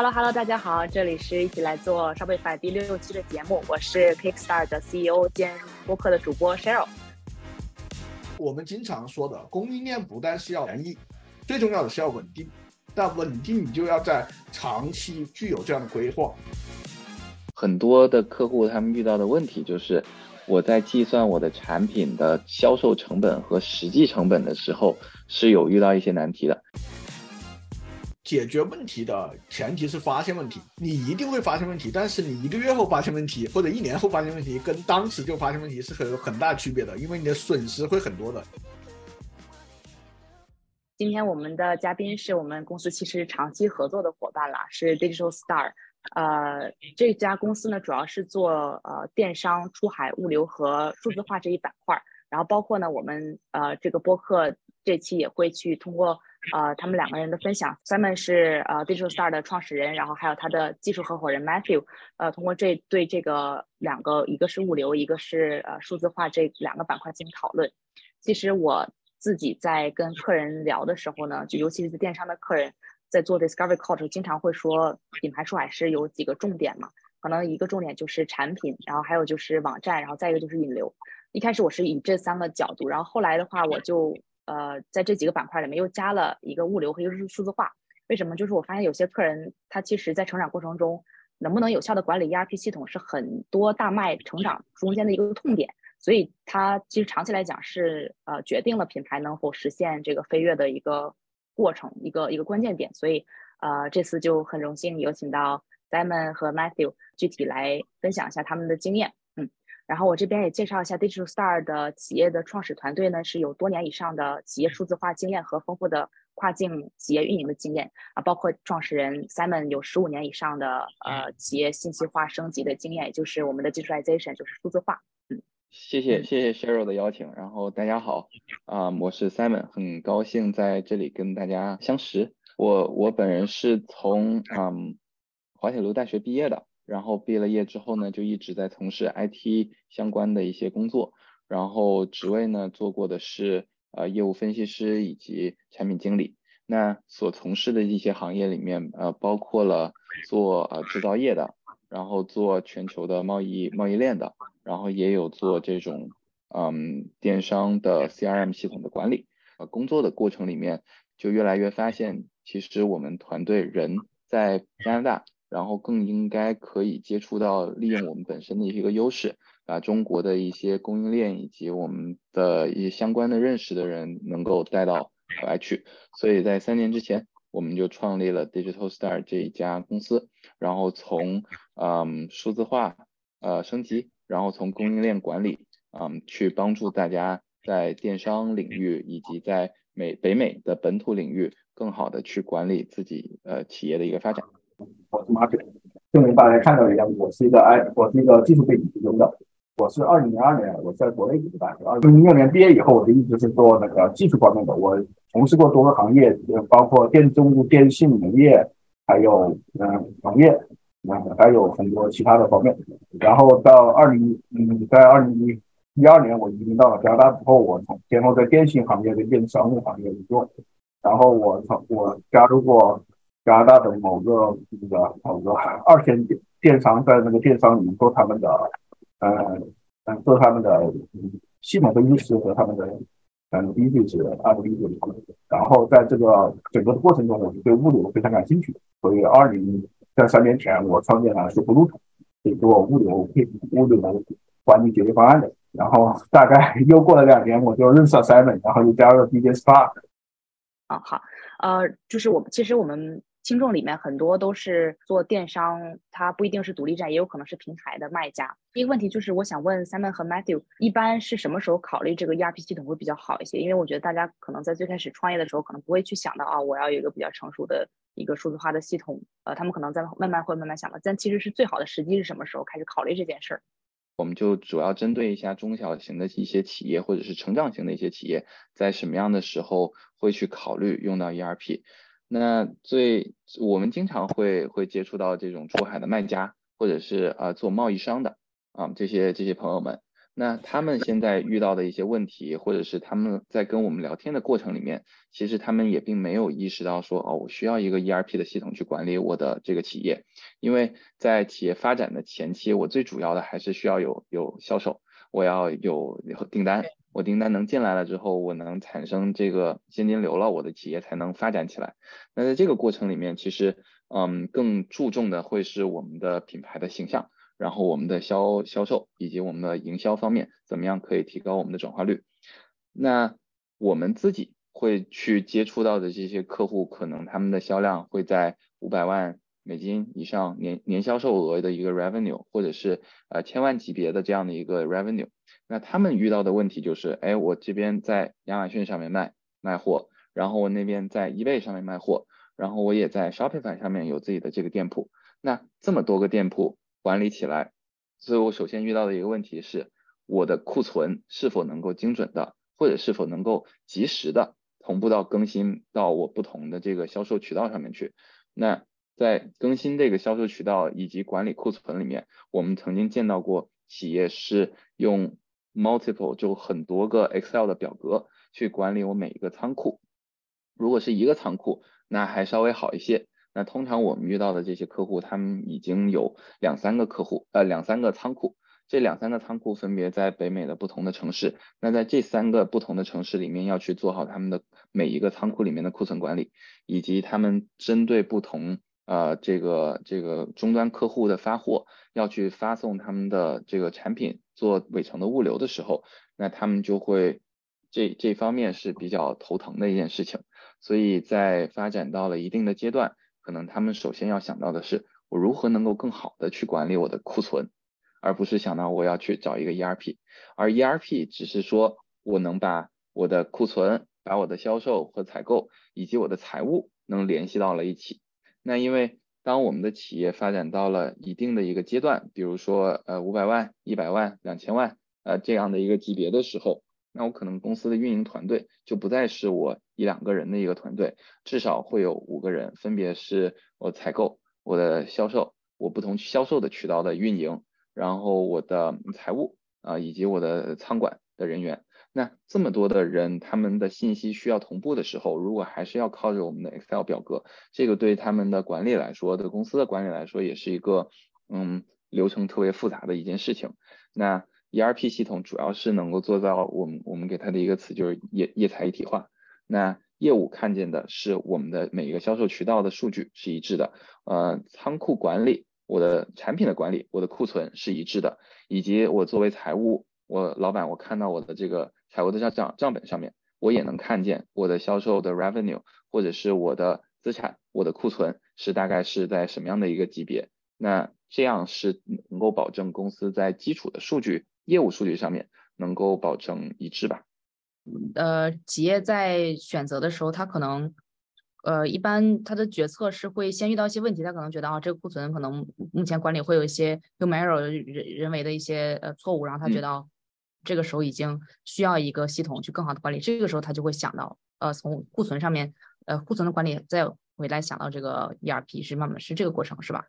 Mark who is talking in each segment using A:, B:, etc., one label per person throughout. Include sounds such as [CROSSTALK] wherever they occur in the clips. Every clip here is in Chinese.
A: Hello Hello，大家好，这里是一起来做 Shopify 第六期的节目，我是 Kickstarter 的 CEO 兼播客的主播 Cheryl。
B: 我们经常说的供应链不但是要便宜，最重要的是要稳定。但稳定你就要在长期具有这样的规划。
C: 很多的客户他们遇到的问题就是，我在计算我的产品的销售成本和实际成本的时候，是有遇到一些难题的。
B: 解决问题的前提是发现问题，你一定会发现问题，但是你一个月后发现问题或者一年后发现问题，跟当时就发现问题是很有很大区别的，因为你的损失会很多的。
A: 今天我们的嘉宾是我们公司其实长期合作的伙伴了，是 Digital Star。呃，这家公司呢，主要是做呃电商、出海、物流和数字化这一板块。然后包括呢，我们呃这个播客这期也会去通过呃他们两个人的分享。Simon 是呃 Digital Star 的创始人，然后还有他的技术合伙人 Matthew。呃，通过这对这个两个，一个是物流，一个是呃数字化这两个板块进行讨论。其实我自己在跟客人聊的时候呢，就尤其是电商的客人。在做 discovery call 时，经常会说品牌出海是有几个重点嘛？可能一个重点就是产品，然后还有就是网站，然后再一个就是引流。一开始我是以这三个角度，然后后来的话，我就呃在这几个板块里面又加了一个物流和一个是数字化。为什么？就是我发现有些客人他其实在成长过程中，能不能有效的管理 ERP 系统是很多大卖成长中间的一个痛点，所以它其实长期来讲是呃决定了品牌能否实现这个飞跃的一个。过程一个一个关键点，所以呃这次就很荣幸有请到 Simon 和 Matthew 具体来分享一下他们的经验，然后我这边也介绍一下 Digital Star 的企业的创始团队呢是有多年以上的企业数字化经验和丰富的跨境企业运营的经验啊，包括创始人 Simon 有十五年以上的呃企业信息化升级的经验，也就是我们的 Digitalization 就是数字化，嗯。
C: 谢谢谢谢 Sheryl 的邀请，然后大家好，啊，我是 Simon，很高兴在这里跟大家相识。我我本人是从嗯滑铁卢大学毕业的，然后毕了业之后呢，就一直在从事 IT 相关的一些工作，然后职位呢做过的是呃业务分析师以及产品经理。那所从事的一些行业里面，呃，包括了做呃制造业的，然后做全球的贸易贸易链的。然后也有做这种嗯电商的 CRM 系统的管理，呃工作的过程里面就越来越发现，其实我们团队人在加拿大，然后更应该可以接触到利用我们本身的一个优势，把中国的一些供应链以及我们的一些相关的认识的人能够带到海外去。所以在三年之前，我们就创立了 Digital Star 这一家公司，然后从嗯数字化呃升级。然后从供应链管理，嗯，去帮助大家在电商领域以及在美北美的本土领域，更好的去管理自己呃企业的一个发展。
D: 我是马铁，就能大家看到一样，我是一个 I，我是一个技术背景出身的。我是二零零二年我在国内读的大学，二零零六年毕业以后，我就一直是做那个技术方面的。我从事过多个行业，包括电中电信、农业，还有嗯农业。嗯，还有很多其他的方面。然后到二零，嗯，在二零一一二年，我移民到了加拿大之后，我从先后在电信行业跟电子商务行业工作。然后我从我加入过加拿大的某个那个某个二线电商，在那个电商里面做他们的，呃，嗯，做他们的系统分析师和他们的嗯 business 案例的。然后在这个整个的过程中，我就对物流非常感兴趣，所以二零。在三年前，我创建了数不路是做物流配物流管理解决方案的。然后大概 [LAUGHS] 又过了两年，我就认识了 Simon，然后又加入了 DJ Spark。
A: 啊，好，呃，就是我们其实我们。听众里面很多都是做电商，它不一定是独立站，也有可能是平台的卖家。第一个问题就是，我想问 Simon 和 Matthew，一般是什么时候考虑这个 ERP 系统会比较好一些？因为我觉得大家可能在最开始创业的时候，可能不会去想到啊，我要有一个比较成熟的一个数字化的系统。呃，他们可能在慢慢会慢慢想的。但其实是最好的时机是什么时候开始考虑这件事儿？
C: 我们就主要针对一下中小型的一些企业，或者是成长型的一些企业，在什么样的时候会去考虑用到 ERP？那最我们经常会会接触到这种出海的卖家，或者是呃做贸易商的啊这些这些朋友们。那他们现在遇到的一些问题，或者是他们在跟我们聊天的过程里面，其实他们也并没有意识到说，哦，我需要一个 ERP 的系统去管理我的这个企业，因为在企业发展的前期，我最主要的还是需要有有销售，我要有订单，我订单能进来了之后，我能产生这个现金流了，我的企业才能发展起来。那在这个过程里面，其实，嗯，更注重的会是我们的品牌的形象。然后我们的销销售以及我们的营销方面，怎么样可以提高我们的转化率？那我们自己会去接触到的这些客户，可能他们的销量会在五百万美金以上年年销售额的一个 revenue，或者是呃千万级别的这样的一个 revenue。那他们遇到的问题就是，哎，我这边在亚马逊上面卖卖货，然后我那边在 eBay 上面卖货，然后我也在 Shopify 上面有自己的这个店铺。那这么多个店铺。管理起来，所以我首先遇到的一个问题是，我的库存是否能够精准的，或者是否能够及时的同步到更新到我不同的这个销售渠道上面去。那在更新这个销售渠道以及管理库存里面，我们曾经见到过企业是用 multiple 就很多个 Excel 的表格去管理我每一个仓库。如果是一个仓库，那还稍微好一些。那通常我们遇到的这些客户，他们已经有两三个客户，呃，两三个仓库。这两三个仓库分别在北美的不同的城市。那在这三个不同的城市里面，要去做好他们的每一个仓库里面的库存管理，以及他们针对不同呃这个这个终端客户的发货，要去发送他们的这个产品做尾程的物流的时候，那他们就会这这方面是比较头疼的一件事情。所以在发展到了一定的阶段。可能他们首先要想到的是，我如何能够更好的去管理我的库存，而不是想到我要去找一个 ERP，而 ERP 只是说我能把我的库存、把我的销售和采购以及我的财务能联系到了一起。那因为当我们的企业发展到了一定的一个阶段，比如说呃五百万、一百万、两千万呃这样的一个级别的时候。那我可能公司的运营团队就不再是我一两个人的一个团队，至少会有五个人，分别是我采购、我的销售、我不同销售的渠道的运营，然后我的财务啊，以及我的仓管的人员。那这么多的人，他们的信息需要同步的时候，如果还是要靠着我们的 Excel 表格，这个对他们的管理来说，对公司的管理来说，也是一个嗯流程特别复杂的一件事情。那 ERP 系统主要是能够做到我们我们给它的一个词就是业业财一体化。那业务看见的是我们的每一个销售渠道的数据是一致的，呃，仓库管理，我的产品的管理，我的库存是一致的，以及我作为财务，我老板我看到我的这个财务的账账账本上面，我也能看见我的销售的 revenue 或者是我的资产，我的库存是大概是在什么样的一个级别。那这样是能够保证公司在基础的数据。业务数据上面能够保证一致吧？
A: 呃，企业在选择的时候，他可能，呃，一般他的决策是会先遇到一些问题，他可能觉得啊，这个库存可能目前管理会有一些 human error 人人为的一些呃错误，然后他觉得这个时候已经需要一个系统去更好的管理，这个时候他就会想到，呃，从库存上面，呃，库存的管理再回来想到这个 ERP 是慢慢是这个过程是吧？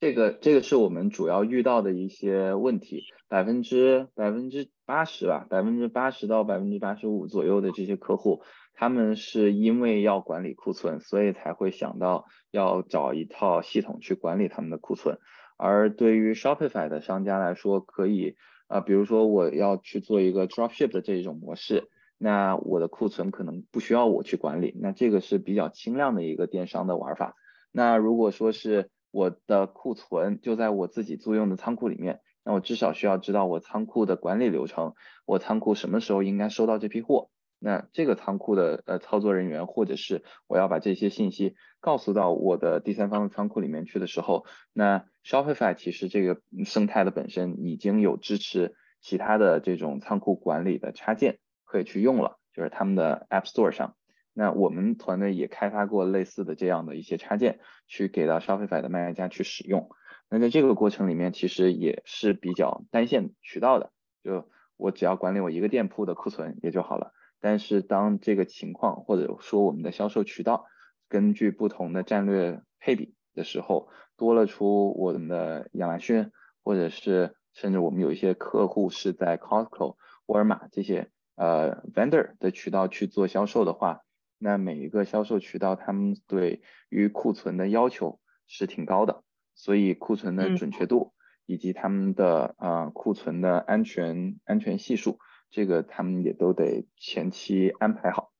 C: 这个这个是我们主要遇到的一些问题，百分之百分之八十吧，百分之八十到百分之八十五左右的这些客户，他们是因为要管理库存，所以才会想到要找一套系统去管理他们的库存。而对于 Shopify 的商家来说，可以啊，比如说我要去做一个 Dropship 的这一种模式，那我的库存可能不需要我去管理，那这个是比较轻量的一个电商的玩法。那如果说是我的库存就在我自己租用的仓库里面，那我至少需要知道我仓库的管理流程，我仓库什么时候应该收到这批货。那这个仓库的呃操作人员，或者是我要把这些信息告诉到我的第三方的仓库里面去的时候，那 Shopify 其实这个生态的本身已经有支持其他的这种仓库管理的插件可以去用了，就是他们的 App Store 上。那我们团队也开发过类似的这样的一些插件，去给到 Shopify 的卖家去使用。那在这个过程里面，其实也是比较单线渠道的，就我只要管理我一个店铺的库存也就好了。但是当这个情况或者说我们的销售渠道根据不同的战略配比的时候，多了出我们的亚马逊或者是甚至我们有一些客户是在 Costco、沃尔玛这些呃 vendor 的渠道去做销售的话，那每一个销售渠道他们对于库存的要求是挺高的，所以库存的准确度以及他们的呃库存的安全安全系数，这个他们也都得前期安排好。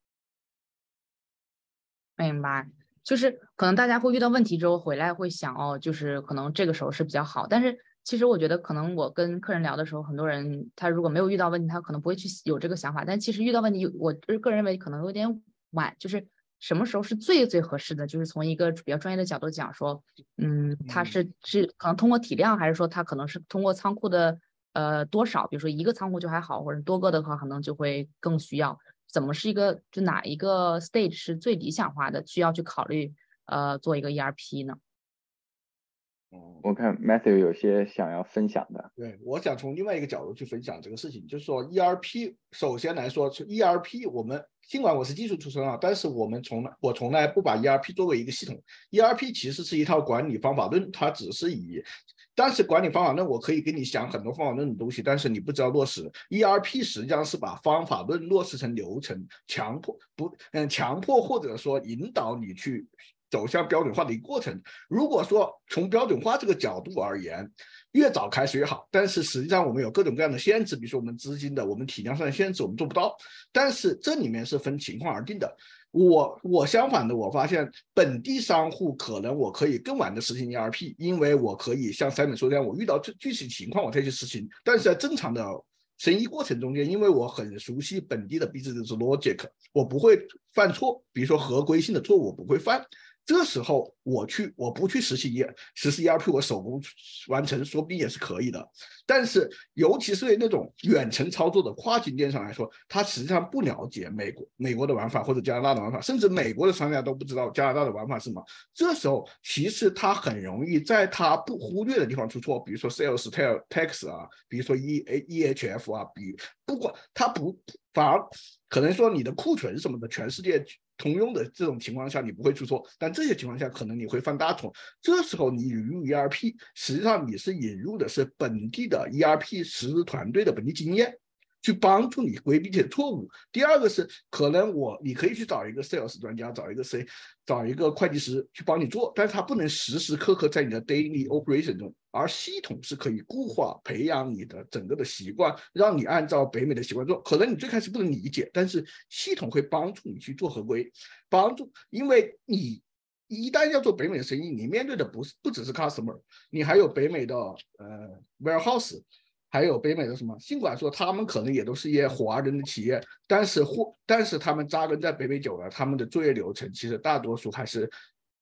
A: 明白。就是可能大家会遇到问题之后回来会想哦，就是可能这个时候是比较好。但是其实我觉得，可能我跟客人聊的时候，很多人他如果没有遇到问题，他可能不会去有这个想法。但其实遇到问题，我个人认为可能有点晚。就是什么时候是最最合适的？就是从一个比较专业的角度讲说，嗯，他是是可能通过体量，还是说他可能是通过仓库的呃多少？比如说一个仓库就还好，或者多个的话，可能就会更需要。怎么是一个就哪一个 stage 是最理想化的？需要去考虑呃做一个 ERP 呢？
C: 哦，我看 Matthew 有些想要分享的。
B: 对，我想从另外一个角度去分享这个事情，就是说 ERP 首先来说是，ERP 我们尽管我是技术出身啊，但是我们从来我从来不把 ERP 作为一个系统，ERP 其实是一套管理方法论，它只是以。但是管理方法论，我可以给你讲很多方法论的东西，但是你不知道落实。ERP 实际上是把方法论落实成流程，强迫不嗯强迫或者说引导你去走向标准化的一个过程。如果说从标准化这个角度而言，越早开始越好。但是实际上我们有各种各样的限制，比如说我们资金的、我们体量上的限制，我们做不到。但是这里面是分情况而定的。我我相反的，我发现本地商户可能我可以更晚的实行 ERP，因为我可以像三美说这样，我遇到具具体情况我再去实行。但是在正常的生意过程中间，因为我很熟悉本地的 business logic，我不会犯错，比如说合规性的错误我不会犯。这时候我去，我不去实习 E 实施 ERP，我手工完成，说不定也是可以的。但是，尤其是对那种远程操作的跨境电商来说，他实际上不了解美国美国的玩法或者加拿大的玩法，甚至美国的商家都不知道加拿大的玩法是什么。这时候，其实他很容易在他不忽略的地方出错，比如说 sales tax 啊，比如说 E A E H F 啊，比不管他不反而可能说你的库存什么的，全世界。通用的这种情况下，你不会出错，但这些情况下可能你会犯大错。这时候你引入 ERP，实际上你是引入的是本地的 ERP 实施团队的本地经验。去帮助你规避这些错误。第二个是，可能我你可以去找一个 sales 专家，找一个谁找一个会计师去帮你做，但是他不能时时刻刻在你的 daily operation 中，而系统是可以固化培养你的整个的习惯，让你按照北美的习惯做。可能你最开始不能理解，但是系统会帮助你去做合规，帮助，因为你一旦要做北美的生意，你面对的不是不只是 customer，你还有北美的呃 warehouse。还有北美的什么？尽管说他们可能也都是一些华人的企业，但是或但是他们扎根在北美久了，他们的作业流程其实大多数还是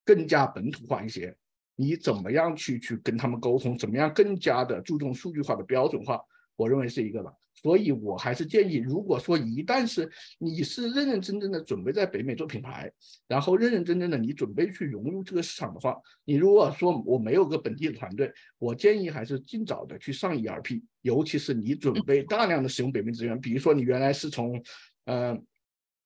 B: 更加本土化一些。你怎么样去去跟他们沟通？怎么样更加的注重数据化的标准化？我认为是一个吧。所以我还是建议，如果说一旦是你是认认真真的准备在北美做品牌，然后认认真真的你准备去融入这个市场的话，你如果说我没有个本地的团队，我建议还是尽早的去上 ERP，尤其是你准备大量的使用北美资源，比如说你原来是从，呃。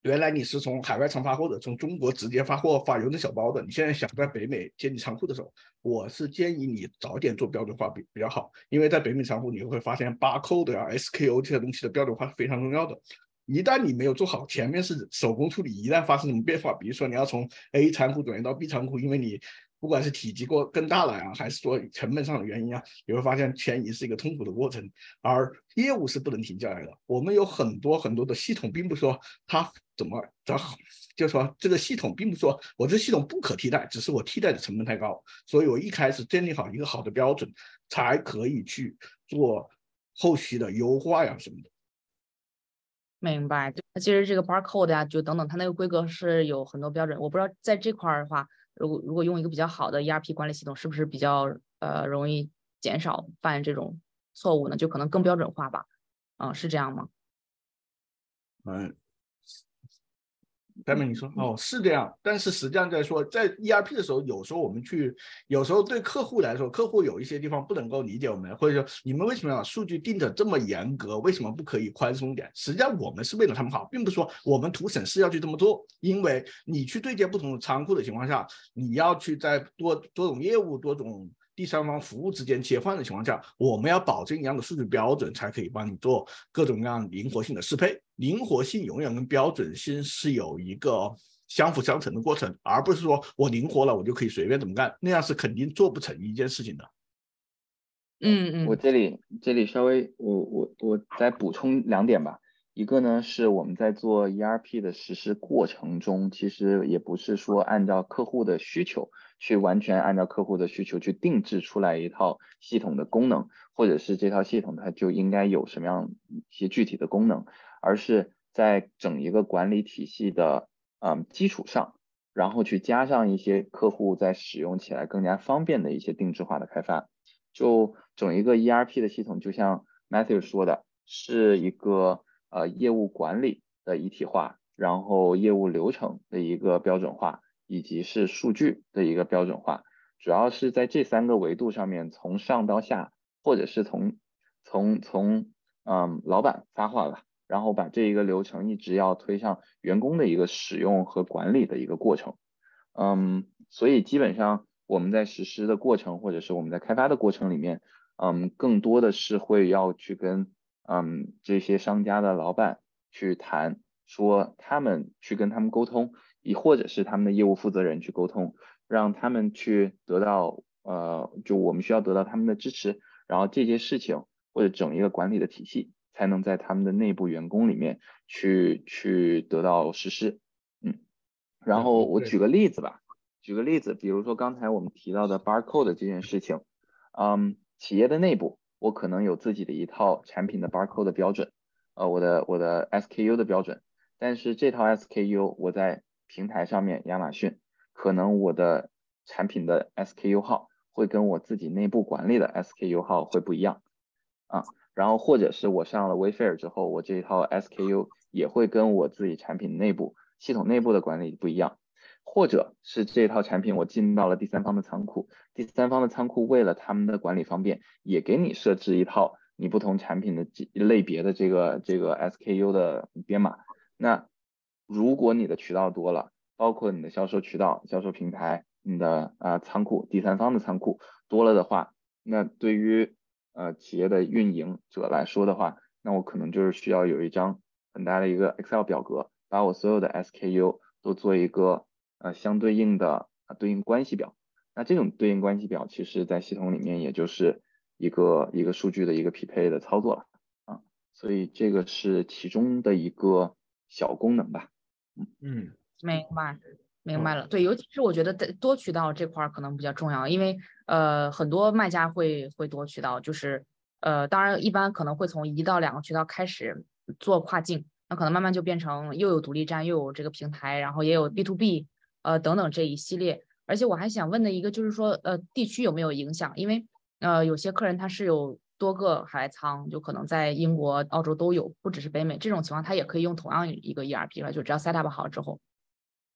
B: 原来你是从海外仓发货的，从中国直接发货发邮政小包的。你现在想在北美建立仓库的时候，我是建议你早点做标准化比比较好，因为在北美仓库你会发现 barcode 啊、SKU 这些东西的标准化是非常重要的。一旦你没有做好，前面是手工处理，一旦发生什么变化，比如说你要从 A 仓库转移到 B 仓库，因为你。不管是体积过更大了呀，还是说成本上的原因啊，你会发现迁移是一个痛苦的过程，而业务是不能停下来的。我们有很多很多的系统，并不说它怎么着好，就说这个系统并不说我这系统不可替代，只是我替代的成本太高，所以我一开始建立好一个好的标准，才可以去做后续的优化呀什么的。
A: 明白，它其实这个 barcode 呀，就等等，它那个规格是有很多标准，我不知道在这块儿的话。如果如果用一个比较好的 ERP 管理系统，是不是比较呃容易减少犯这种错误呢？就可能更标准化吧？嗯，是这样吗？
B: 嗯。下面你说哦，是这样，但是实际上在说，在 ERP 的时候，有时候我们去，有时候对客户来说，客户有一些地方不能够理解我们，或者说你们为什么要数据定的这么严格？为什么不可以宽松点？实际上我们是为了他们好，并不是说我们图省事要去这么做，因为你去对接不同的仓库的情况下，你要去在多多种业务、多种。第三方服务之间切换的情况下，我们要保证一样的数据标准，才可以帮你做各种各样灵活性的适配。灵活性永远跟标准性是有一个相辅相成的过程，而不是说我灵活了，我就可以随便怎么干，那样是肯定做不成一件事情的。
A: 嗯嗯，
C: 我这里这里稍微我我我再补充两点吧。一个呢是我们在做 ERP 的实施过程中，其实也不是说按照客户的需求去完全按照客户的需求去定制出来一套系统的功能，或者是这套系统它就应该有什么样一些具体的功能，而是在整一个管理体系的嗯基础上，然后去加上一些客户在使用起来更加方便的一些定制化的开发。就整一个 ERP 的系统，就像 Matthew 说的，是一个。呃，业务管理的一体化，然后业务流程的一个标准化，以及是数据的一个标准化，主要是在这三个维度上面，从上到下，或者是从从从嗯老板发话吧，然后把这一个流程一直要推上员工的一个使用和管理的一个过程。嗯，所以基本上我们在实施的过程，或者是我们在开发的过程里面，嗯，更多的是会要去跟。嗯，这些商家的老板去谈，说他们去跟他们沟通，亦或者是他们的业务负责人去沟通，让他们去得到，呃，就我们需要得到他们的支持，然后这些事情或者整一个管理的体系才能在他们的内部员工里面去去得到实施。嗯，然后我举个例子吧，举个例子，比如说刚才我们提到的 barcode 这件事情，嗯，企业的内部。我可能有自己的一套产品的 barcode 的标准，呃，我的我的 SKU 的标准，但是这套 SKU 我在平台上面，亚马逊可能我的产品的 SKU 号会跟我自己内部管理的 SKU 号会不一样，啊，然后或者是我上了 Wayfair 之后，我这一套 SKU 也会跟我自己产品内部系统内部的管理不一样。或者是这套产品我进到了第三方的仓库，第三方的仓库为了他们的管理方便，也给你设置一套你不同产品的类别的这个这个 SKU 的编码。那如果你的渠道多了，包括你的销售渠道、销售平台、你的啊仓库、第三方的仓库多了的话，那对于呃企业的运营者来说的话，那我可能就是需要有一张很大的一个 Excel 表格，把我所有的 SKU 都做一个。呃，相对应的对应关系表，那这种对应关系表，其实在系统里面也就是一个一个数据的一个匹配的操作了啊，所以这个是其中的一个小功能吧。
B: 嗯嗯，
A: 明白明白了。对，尤其是我觉得在多渠道这块儿可能比较重要，因为呃很多卖家会会多渠道，就是呃当然一般可能会从一到两个渠道开始做跨境，那可能慢慢就变成又有独立站，又有这个平台，然后也有 B to B。呃，等等这一系列，而且我还想问的一个就是说，呃，地区有没有影响？因为呃，有些客人他是有多个海外仓，就可能在英国、澳洲都有，不只是北美这种情况，他也可以用同样一个 ERP 了，就只要 set up 好之后。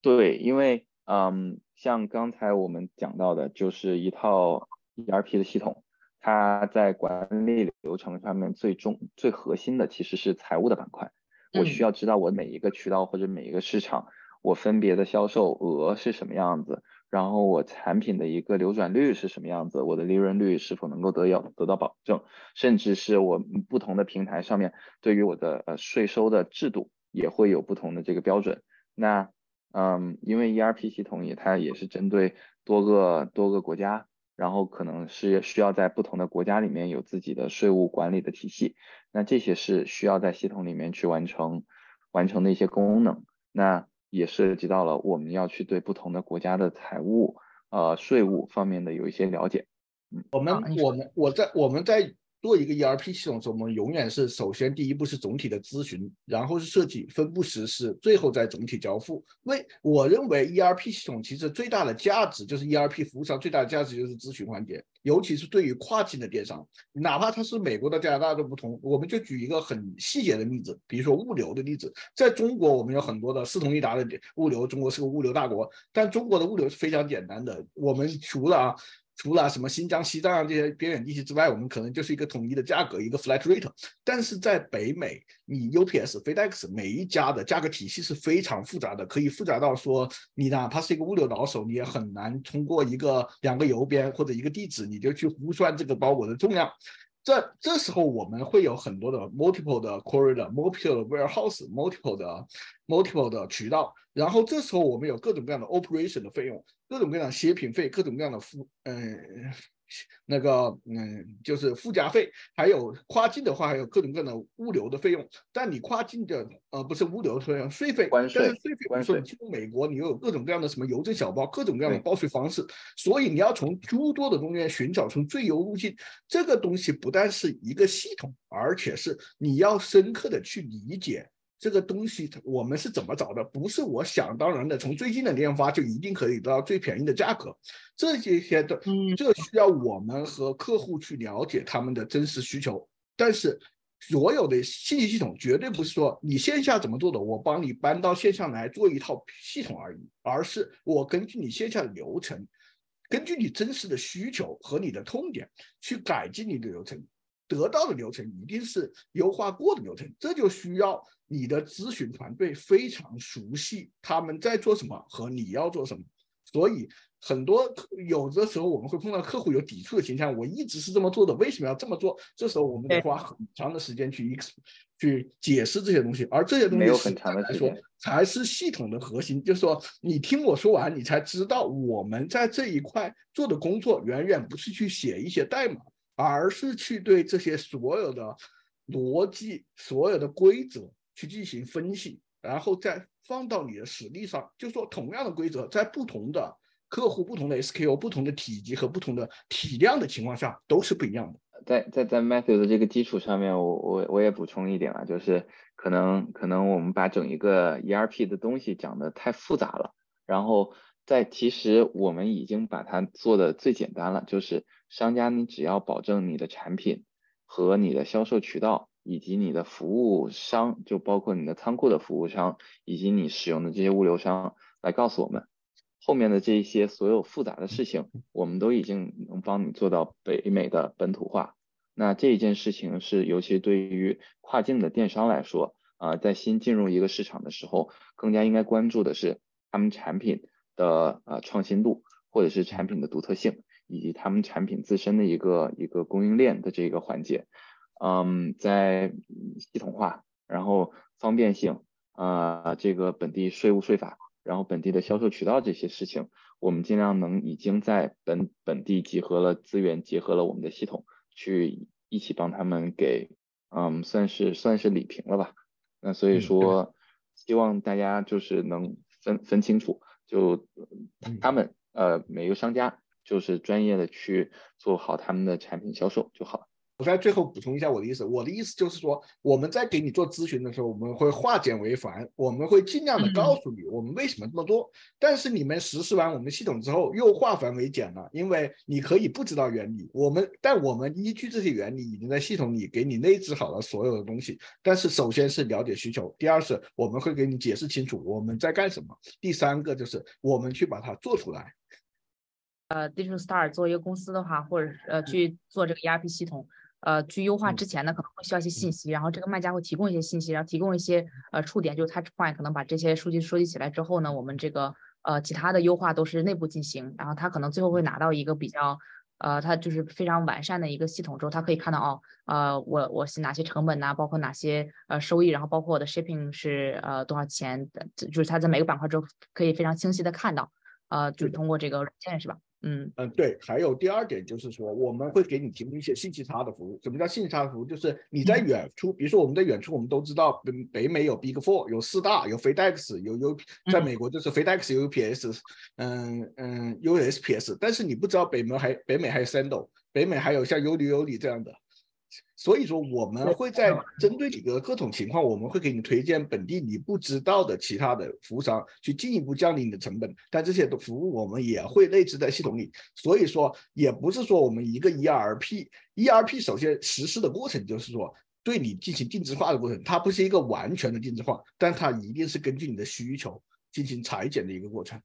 C: 对，因为嗯，像刚才我们讲到的，就是一套 ERP 的系统，它在管理流程上面最终最核心的其实是财务的板块，我需要知道我每一个渠道或者每一个市场。我分别的销售额是什么样子，然后我产品的一个流转率是什么样子，我的利润率是否能够得要得到保证，甚至是我不同的平台上面对于我的呃税收的制度也会有不同的这个标准。那嗯，因为 ERP 系统也它也是针对多个多个国家，然后可能是需要在不同的国家里面有自己的税务管理的体系，那这些是需要在系统里面去完成完成的一些功能。那也涉及到了我们要去对不同的国家的财务、呃税务方面的有一些了解。
B: 嗯，我们我们我在我们在。做一个 ERP 系统时，我们永远是首先第一步是总体的咨询，然后是设计、分布实施，最后再总体交付。因为我认为 ERP 系统其实最大的价值就是 ERP 服务商最大的价值就是咨询环节，尤其是对于跨境的电商，哪怕它是美国的、加拿大都不同。我们就举一个很细节的例子，比如说物流的例子，在中国我们有很多的四通一达的物流，中国是个物流大国，但中国的物流是非常简单的，我们除了啊。除了什么新疆、西藏这些边远地区之外，我们可能就是一个统一的价格，一个 flat rate。但是在北美，你 UPS、FedEx 每一家的价格体系是非常复杂的，可以复杂到说，你哪怕是一个物流老手，你也很难通过一个两个邮编或者一个地址，你就去估算这个包裹的重量。这这时候我们会有很多的 multiple 的 corridor、multiple warehouse、multiple 的 multiple 的渠道，然后这时候我们有各种各样的 operation 的费用，各种各样的协品费，各种各样的附嗯。那个嗯，就是附加费，还有跨境的话，还有各种各样的物流的费用。但你跨境的呃不是物流费用，税费，
C: 关税，
B: 税费，关税。进入美国，你又有各种各样的什么邮政小包，各种各样的报税方式，所以你要从诸多的中间寻找出最优路径。这个东西不但是一个系统，而且是你要深刻的去理解。这个东西我们是怎么找的？不是我想当然的，从最近的年发就一定可以得到最便宜的价格。这些些的，这需要我们和客户去了解他们的真实需求。但是，所有的信息系统绝对不是说你线下怎么做的，我帮你搬到线上来做一套系统而已，而是我根据你线下的流程，根据你真实的需求和你的痛点去改进你的流程。得到的流程一定是优化过的流程，这就需要你的咨询团队非常熟悉他们在做什么和你要做什么。所以很多有的时候我们会碰到客户有抵触的倾向，我一直是这么做的，为什么要这么做？这时候我们得花很长的时间去 ex 去解释这些东西，而这些东西实际上来说才是系统的核心。就是说，你听我说完，你才知道我们在这一块做的工作远远不是去写一些代码。而是去对这些所有的逻辑、所有的规则去进行分析，然后再放到你的实力上。就说同样的规则，在不同的客户、不同的 SKU、不同的体积和不同的体量的情况下，都是不一样的。
C: 在在在 Matthew 的这个基础上面，我我我也补充一点啊，就是可能可能我们把整一个 ERP 的东西讲的太复杂了，然后在其实我们已经把它做的最简单了，就是。商家，你只要保证你的产品和你的销售渠道，以及你的服务商，就包括你的仓库的服务商，以及你使用的这些物流商，来告诉我们后面的这一些所有复杂的事情，我们都已经能帮你做到北美的本土化。那这一件事情是，尤其对于跨境的电商来说，啊，在新进入一个市场的时候，更加应该关注的是他们产品的呃创新度，或者是产品的独特性。以及他们产品自身的一个一个供应链的这个环节，嗯，在系统化，然后方便性，啊，这个本地税务税法，然后本地的销售渠道这些事情，我们尽量能已经在本本地集合了资源，结合了我们的系统，去一起帮他们给，嗯，算是算是理平了吧。那所以说，希望大家就是能分分清楚，就他们呃每个商家。就是专业的去做好他们的产品销售就好了。
B: 我在最后补充一下我的意思，我的意思就是说，我们在给你做咨询的时候，我们会化简为繁，我们会尽量的告诉你我们为什么这么做。但是你们实施完我们系统之后，又化繁为简了，因为你可以不知道原理，我们但我们依据这些原理，已经在系统里给你内置好了所有的东西。但是首先是了解需求，第二是我们会给你解释清楚我们在干什么，第三个就是我们去把它做出来。
A: 呃，Digital Star 作为一个公司的话，或者是呃去做这个 ERP 系统，呃去优化之前呢，可能会需要一些信息，然后这个卖家会提供一些信息，然后提供一些呃触点，就是 Touch Point，可能把这些数据收集起来之后呢，我们这个呃其他的优化都是内部进行，然后他可能最后会拿到一个比较呃他就是非常完善的一个系统之后，他可以看到哦，呃我我是哪些成本呐，包括哪些呃收益，然后包括我的 shipping 是呃多少钱，就是他在每个板块中可以非常清晰的看到，呃就是通过这个软件是吧？嗯
B: 嗯，对，还有第二点就是说，我们会给你提供一些信息差的服务。什么叫信息差的服务？就是你在远处，比如说我们在远处，我们都知道北北美有 Big Four，有四大，有 FedEx，有 U，在美国就是 FedEx 有、UPS，嗯嗯，USPS。但是你不知道北美还北美还有 Sendo，北美还有像尤里尤里这样的。所以说，我们会在针对你的各种情况，我们会给你推荐本地你不知道的其他的服务商，去进一步降低你的成本。但这些的服务我们也会内置在系统里。所以说，也不是说我们一个 ERP，ERP 首先实施的过程就是说对你进行定制化的过程，它不是一个完全的定制化，但它一定是根据你的需求进行裁剪的一个过程。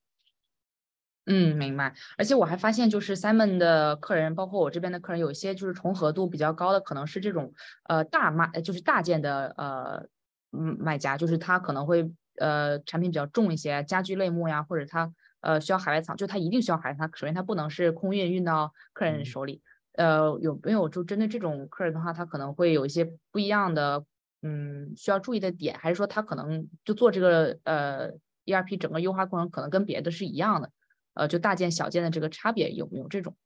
E: 嗯，明白。而且我还发现，就是 Simon 的客人，包括我这边的客人，有一些就是重合度比较高的，可能是这种呃大卖，就是大件的呃嗯卖家，就是他可能会呃产品比较重一些，家居类目呀，或者他呃需要海外仓，就他一定需要海外仓。首先他不能是空运运到客人手里。呃，有没有就针对这种客人的话，他可能会有一些不一样的嗯需要注意的点，还是说他可能就做这个呃 ERP 整个优化过程可能跟别的是一样的？呃，就大件小件的这个差别有没有这种？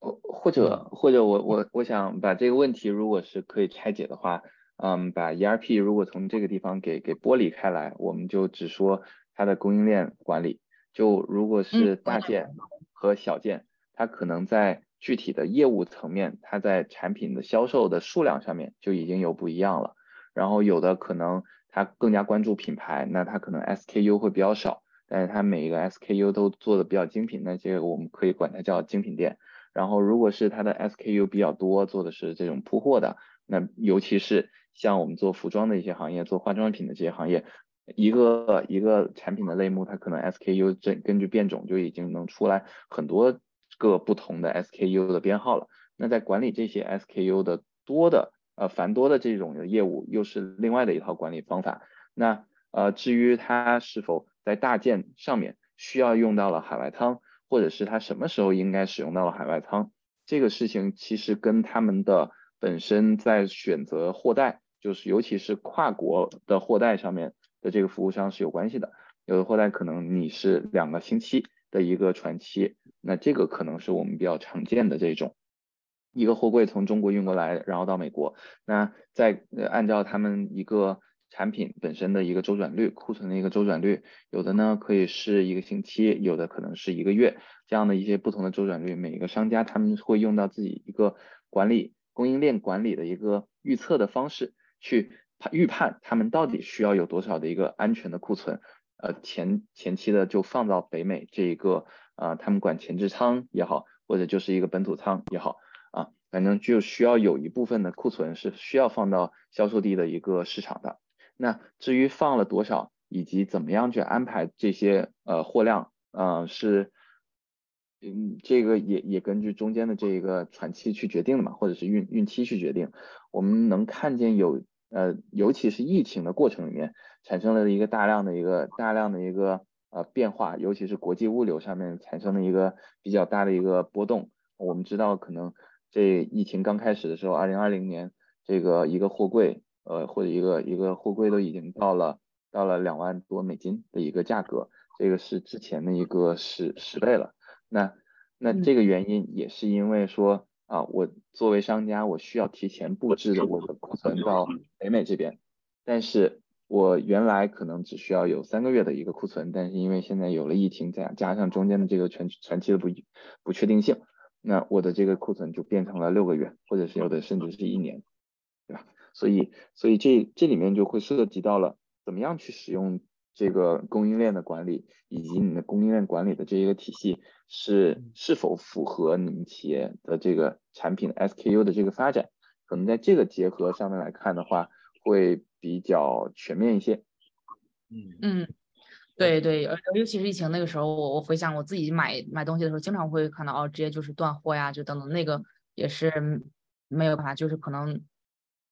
C: 或或者或者我我我想把这个问题，如果是可以拆解的话，嗯，把 ERP 如果从这个地方给给剥离开来，我们就只说它的供应链管理。就如果是大件和小件，它可能在具体的业务层面，它在产品的销售的数量上面就已经有不一样了。然后有的可能它更加关注品牌，那它可能 SKU 会比较少。但是它每一个 SKU 都做的比较精品，那这个我们可以管它叫精品店。然后如果是它的 SKU 比较多，做的是这种铺货的，那尤其是像我们做服装的一些行业，做化妆品的这些行业，一个一个产品的类目，它可能 SKU 根根据变种就已经能出来很多个不同的 SKU 的编号了。那在管理这些 SKU 的多的呃繁多的这种的业务，又是另外的一套管理方法。那呃至于它是否在大件上面需要用到了海外仓，或者是他什么时候应该使用到了海外仓，这个事情其实跟他们的本身在选择货代，就是尤其是跨国的货代上面的这个服务商是有关系的。有的货代可能你是两个星期的一个船期，那这个可能是我们比较常见的这种一个货柜从中国运过来，然后到美国，那在按照他们一个。产品本身的一个周转率，库存的一个周转率，有的呢可以是一个星期，有的可能是一个月，这样的一些不同的周转率，每一个商家他们会用到自己一个管理供应链管理的一个预测的方式，去预判他们到底需要有多少的一个安全的库存，呃前前期的就放到北美这一个啊，他们管前置仓也好，或者就是一个本土仓也好啊，反正就需要有一部分的库存是需要放到销售地的一个市场的。那至于放了多少，以及怎么样去安排这些呃货量，呃是，嗯，这个也也根据中间的这个传期去决定的嘛，或者是运运期去决定。我们能看见有呃，尤其是疫情的过程里面，产生了一个大量的一个大量的一个呃变化，尤其是国际物流上面产生了一个比较大的一个波动。我们知道，可能这疫情刚开始的时候，二零二零年这个一个货柜。呃，或者一个一个货柜都已经到了到了两万多美金的一个价格，这个是之前的一个十十倍了。那那这个原因也是因为说啊，我作为商家，我需要提前布置的我的库存到北美这边，但是我原来可能只需要有三个月的一个库存，但是因为现在有了疫情，加加上中间的这个全全期的不不确定性，那我的这个库存就变成了六个月，或者是有的甚至是一年？所以，所以这这里面就会涉及到了怎么样去使用这个供应链的管理，以及你的供应链管理的这一个体系是是否符合你们企业的这个产品 SKU 的这个发展，可能在这个结合上面来看的话，会比较全面一些。
E: 嗯嗯，对对，尤其是疫情那个时候，我我回想我自己买买东西的时候，经常会看到哦，直接就是断货呀，就等等，那个也是没有办法，就是可能。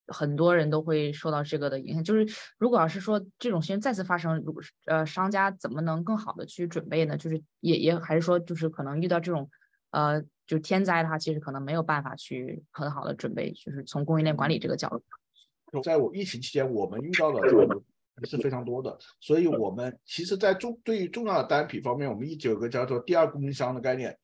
E: 很多人都会受到这个的影响，就是如果要是说这种事情再次发生，如果是呃商家怎么能更好的去准备呢？就是也也还是说，就是可能遇到这种呃就天灾的话，其实可能没有办法去很好的准备，就是从供应链管理这个角
B: 度。在我疫情期间，我们遇到的这个是非常多的，所以我们其实，在重对于重要的单品方面，我们一直有个叫做第二供应商的概念。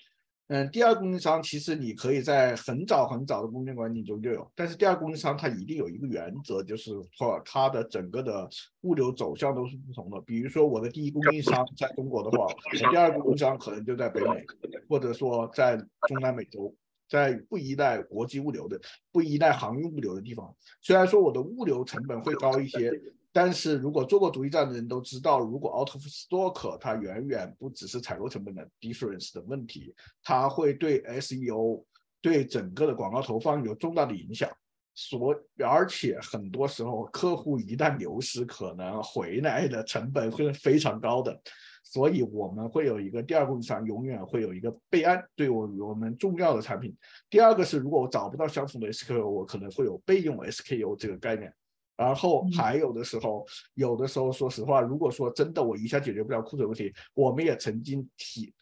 B: 嗯，第二供应商其实你可以在很早很早的供应链管理中就有，但是第二供应商它一定有一个原则，就是说它的整个的物流走向都是不同的。比如说我的第一供应商在中国的话，我第二供应商可能就在北美，或者说在中南美洲，在不依赖国际物流的、不依赖航运物流的地方。虽然说我的物流成本会高一些。但是如果做过独立站的人都知道，如果 out of stock，它远远不只是采购成本的 difference 的问题，它会对 SEO 对整个的广告投放有重大的影响。所而且很多时候客户一旦流失，可能回来的成本会非常高的。所以我们会有一个第二供应商永远会有一个备案，对我我们重要的产品。第二个是，如果我找不到相同的 SKU，我可能会有备用 SKU 这个概念。然后还有的时候，有的时候说实话，如果说真的我一下解决不了库存问题，我们也曾经提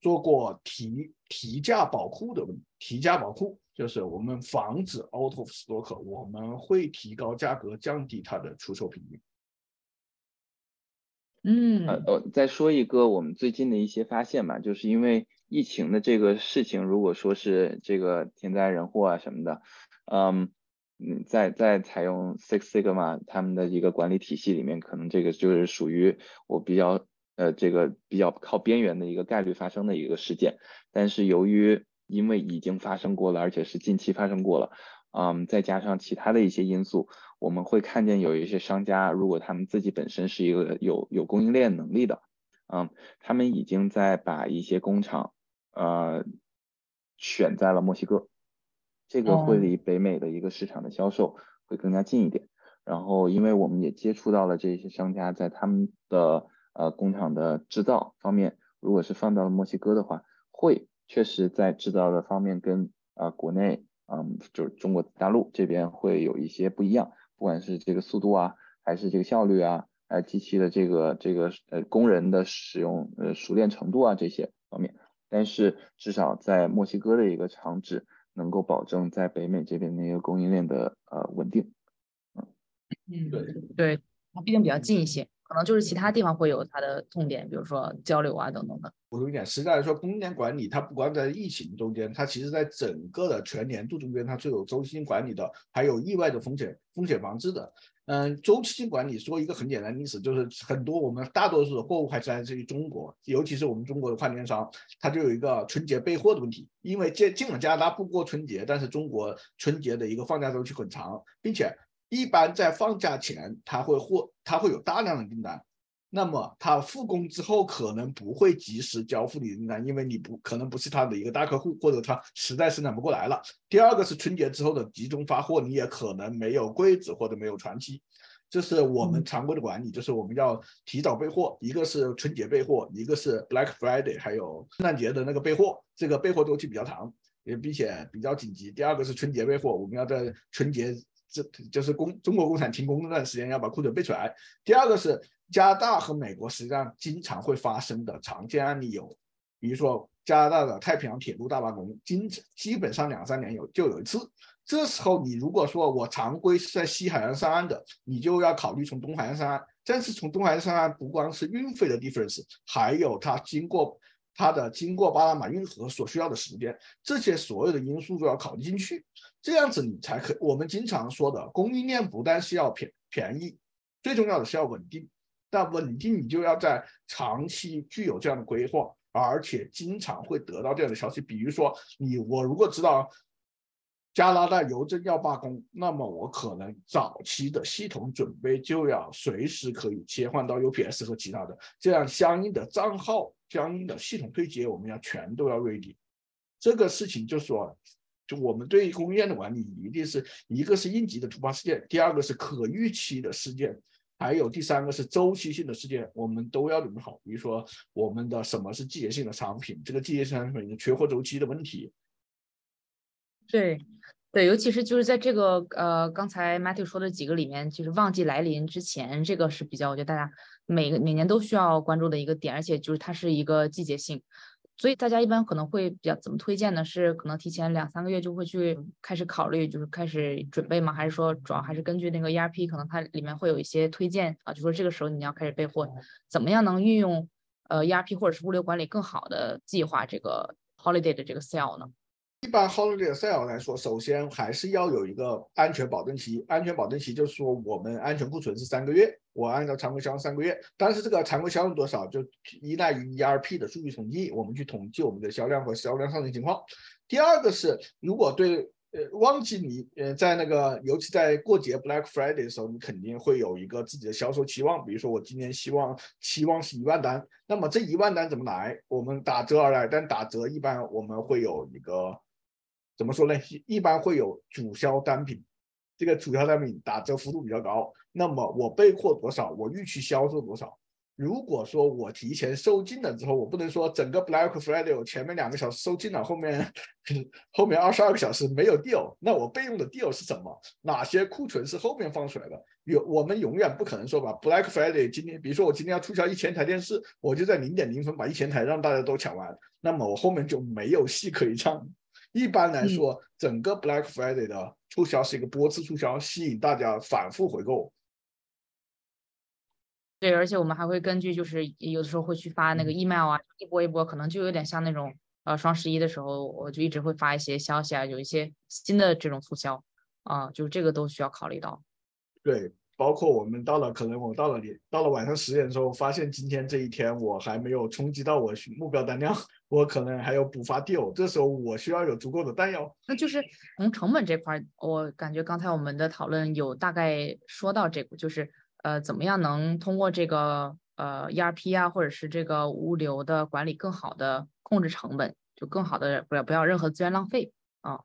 B: 做过提提价保库的问提价保库，就是我们防止 out of stock，我们会提高价格，降低它的出售频率。
E: 嗯，
C: 呃，我再说一个我们最近的一些发现吧，就是因为疫情的这个事情，如果说是这个天灾人祸啊什么的，嗯。嗯，在在采用 Six Sigma 他们的一个管理体系里面，可能这个就是属于我比较呃这个比较靠边缘的一个概率发生的一个事件。但是由于因为已经发生过了，而且是近期发生过了，嗯，再加上其他的一些因素，我们会看见有一些商家，如果他们自己本身是一个有有供应链能力的，嗯，他们已经在把一些工厂呃选在了墨西哥。这个会离北美的一个市场的销售会更加近一点，然后因为我们也接触到了这些商家，在他们的呃工厂的制造方面，如果是放到了墨西哥的话，会确实在制造的方面跟啊国内嗯就是中国大陆这边会有一些不一样，不管是这个速度啊，还是这个效率啊，还有机器的这个这个呃工人的使用呃熟练程度啊这些方面，但是至少在墨西哥的一个厂址。能够保证在北美这边的一个供应链的呃稳定，
E: 嗯嗯对对，它毕竟比较近一些，可能就是其他地方会有它的痛点，比如说交流啊等等的。
B: 补充一点，实际来说，供应链管理它不光在疫情中间，它其实在整个的全年度中间，它是有周期性管理的，还有意外的风险风险防治的。嗯，周期性管理说一个很简单的意思，就是很多我们大多数的货物还是来自于中国，尤其是我们中国的跨境电商，它就有一个春节备货的问题。因为进进了加拿大不过春节，但是中国春节的一个放假周期很长，并且一般在放假前，它会货它会有大量的订单。那么他复工之后可能不会及时交付你的订单，因为你不可能不是他的一个大客户，或者他实在生产不过来了。第二个是春节之后的集中发货，你也可能没有柜子或者没有船期，这是我们常规的管理，就是我们要提早备货，一个是春节备货，一个是 Black Friday，还有圣诞节的那个备货，这个备货周期比较长，也并且比较紧急。第二个是春节备货，我们要在春节这就是工中国工厂停工那段时间要把库存备出来。第二个是。加拿大和美国实际上经常会发生的常见案例有，比如说加拿大的太平洋铁路大罢工，经基本上两三年有就有一次。这时候你如果说我常规是在西海岸上岸的，你就要考虑从东海岸上岸。但是从东海岸上岸不光是运费的 difference，还有它经过它的经过巴拿马运河所需要的时间，这些所有的因素都要考虑进去。这样子你才可我们经常说的供应链不但是要便便宜，最重要的是要稳定。那稳定，你就要在长期具有这样的规划，而且经常会得到这样的消息。比如说，你我如果知道加拿大邮政要罢工，那么我可能早期的系统准备就要随时可以切换到 UPS 和其他的，这样相应的账号、相应的系统对接，我们要全都要 ready。这个事情就说，就我们对于供应链的管理，一定是一个是应急的突发事件，第二个是可预期的事件。还有第三个是周期性的事件，我们都要准备好。比如说，我们的什么是季节性的商品？这个季节性商品的缺货周期的问题。
E: 对，对，尤其是就是在这个呃刚才 Matthew 说的几个里面，就是旺季来临之前，这个是比较我觉得大家每个每年都需要关注的一个点，而且就是它是一个季节性。所以大家一般可能会比较怎么推荐呢？是可能提前两三个月就会去开始考虑，就是开始准备吗？还是说主要还是根据那个 ERP，可能它里面会有一些推荐啊？就说这个时候你要开始备货，怎么样能运用呃 ERP 或者是物流管理更好的计划这个 holiday 的这个 sale 呢？
B: 一般 holiday sale 来说，首先还是要有一个安全保证期。安全保证期就是说，我们安全库存是三个月，我按照常规销售三个月。但是这个常规销量多少，就依赖于 ERP 的数据统计，我们去统计我们的销量和销量上升情况。第二个是，如果对呃忘记你呃在那个，尤其在过节 Black Friday 的时候，你肯定会有一个自己的销售期望。比如说我今年希望期望是一万单，那么这一万单怎么来？我们打折而来，但打折一般我们会有一个。怎么说呢？一般会有主销单品，这个主销单品打折幅度比较高。那么我备货多少，我预期销售多少，如果说我提前收进了之后，我不能说整个 Black Friday 前面两个小时收进了，后面后面二十二个小时没有 deal，那我备用的 deal 是什么？哪些库存是后面放出来的？有我们永远不可能说把 Black Friday 今天，比如说我今天要促销一千台电视，我就在零点零分把一千台让大家都抢完，那么我后面就没有戏可以唱。一般来说，整个 Black Friday 的促销是一个波次促销，吸引大家反复回购。
E: 对，而且我们还会根据，就是有的时候会去发那个 email 啊，一波一波，可能就有点像那种呃双十一的时候，我就一直会发一些消息啊，有一些新的这种促销啊，就这个都需要考虑到。
B: 对，包括我们到了，可能我到了你到了晚上十点的时候，发现今天这一天我还没有冲击到我目标单量，我可能还有补发 deal，这时候我需要有足够的弹药。
E: 那就是从成本这块，我感觉刚才我们的讨论有大概说到这个，就是。呃，怎么样能通过这个呃 ERP 啊，或者是这个物流的管理，更好的控制成本，就更好的不要不要任何资源浪费啊，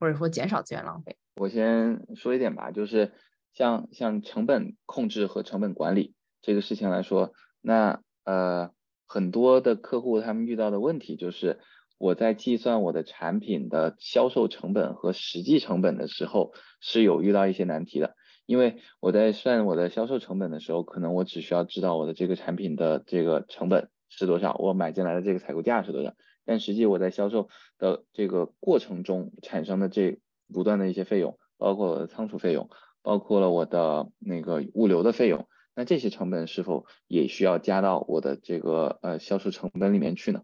E: 或者说减少资源浪费。
C: 我先说一点吧，就是像像成本控制和成本管理这个事情来说，那呃很多的客户他们遇到的问题就是我在计算我的产品的销售成本和实际成本的时候是有遇到一些难题的。因为我在算我的销售成本的时候，可能我只需要知道我的这个产品的这个成本是多少，我买进来的这个采购价是多少，但实际我在销售的这个过程中产生的这不断的一些费用，包括仓储费用，包括了我的那个物流的费用，那这些成本是否也需要加到我的这个呃销售成本里面去呢？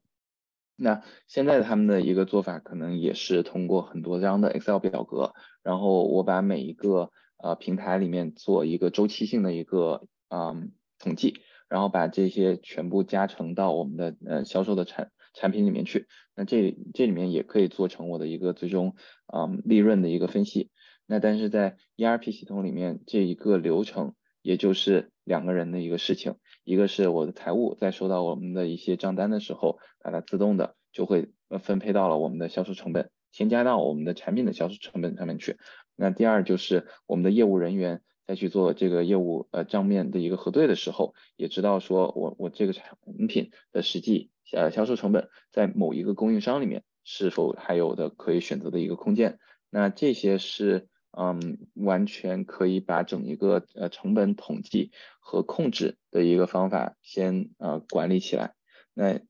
C: 那现在他们的一个做法可能也是通过很多张的 Excel 表格，然后我把每一个呃，平台里面做一个周期性的一个嗯统计，然后把这些全部加成到我们的呃销售的产产品里面去。那这这里面也可以做成我的一个最终嗯利润的一个分析。那但是在 ERP 系统里面，这一个流程也就是两个人的一个事情，一个是我的财务在收到我们的一些账单的时候，把它自动的就会分配到了我们的销售成本，添加到我们的产品的销售成本上面去。那第二就是我们的业务人员在去做这个业务呃账面的一个核对的时候，也知道说我我这个产品的实际呃销售成本在某一个供应商里面是否还有的可以选择的一个空间。那这些是嗯完全可以把整一个呃成本统计和控制的一个方法先呃管理起来。那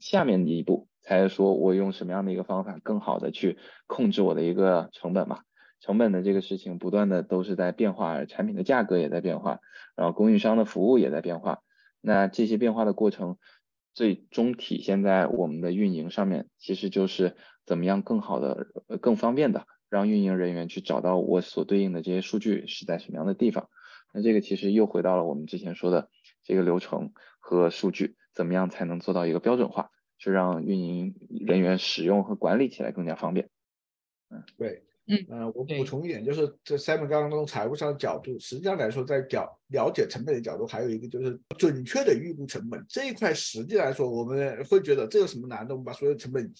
C: 下面一步才是说我用什么样的一个方法更好的去控制我的一个成本嘛。成本的这个事情不断的都是在变化，产品的价格也在变化，然后供应商的服务也在变化。那这些变化的过程，最终体现在我们的运营上面，其实就是怎么样更好的、更方便的让运营人员去找到我所对应的这些数据是在什么样的地方。那这个其实又回到了我们之前说的这个流程和数据，怎么样才能做到一个标准化，去让运营人员使用和管理起来更加方便。
B: 嗯，对。嗯，我补充一点，就是这 Simon 刚刚从财务上的角度，实际上来说，在了了解成本的角度，还有一个就是准确的预估成本这一块，实际来说，我们会觉得这有什么难的？我们把所有成本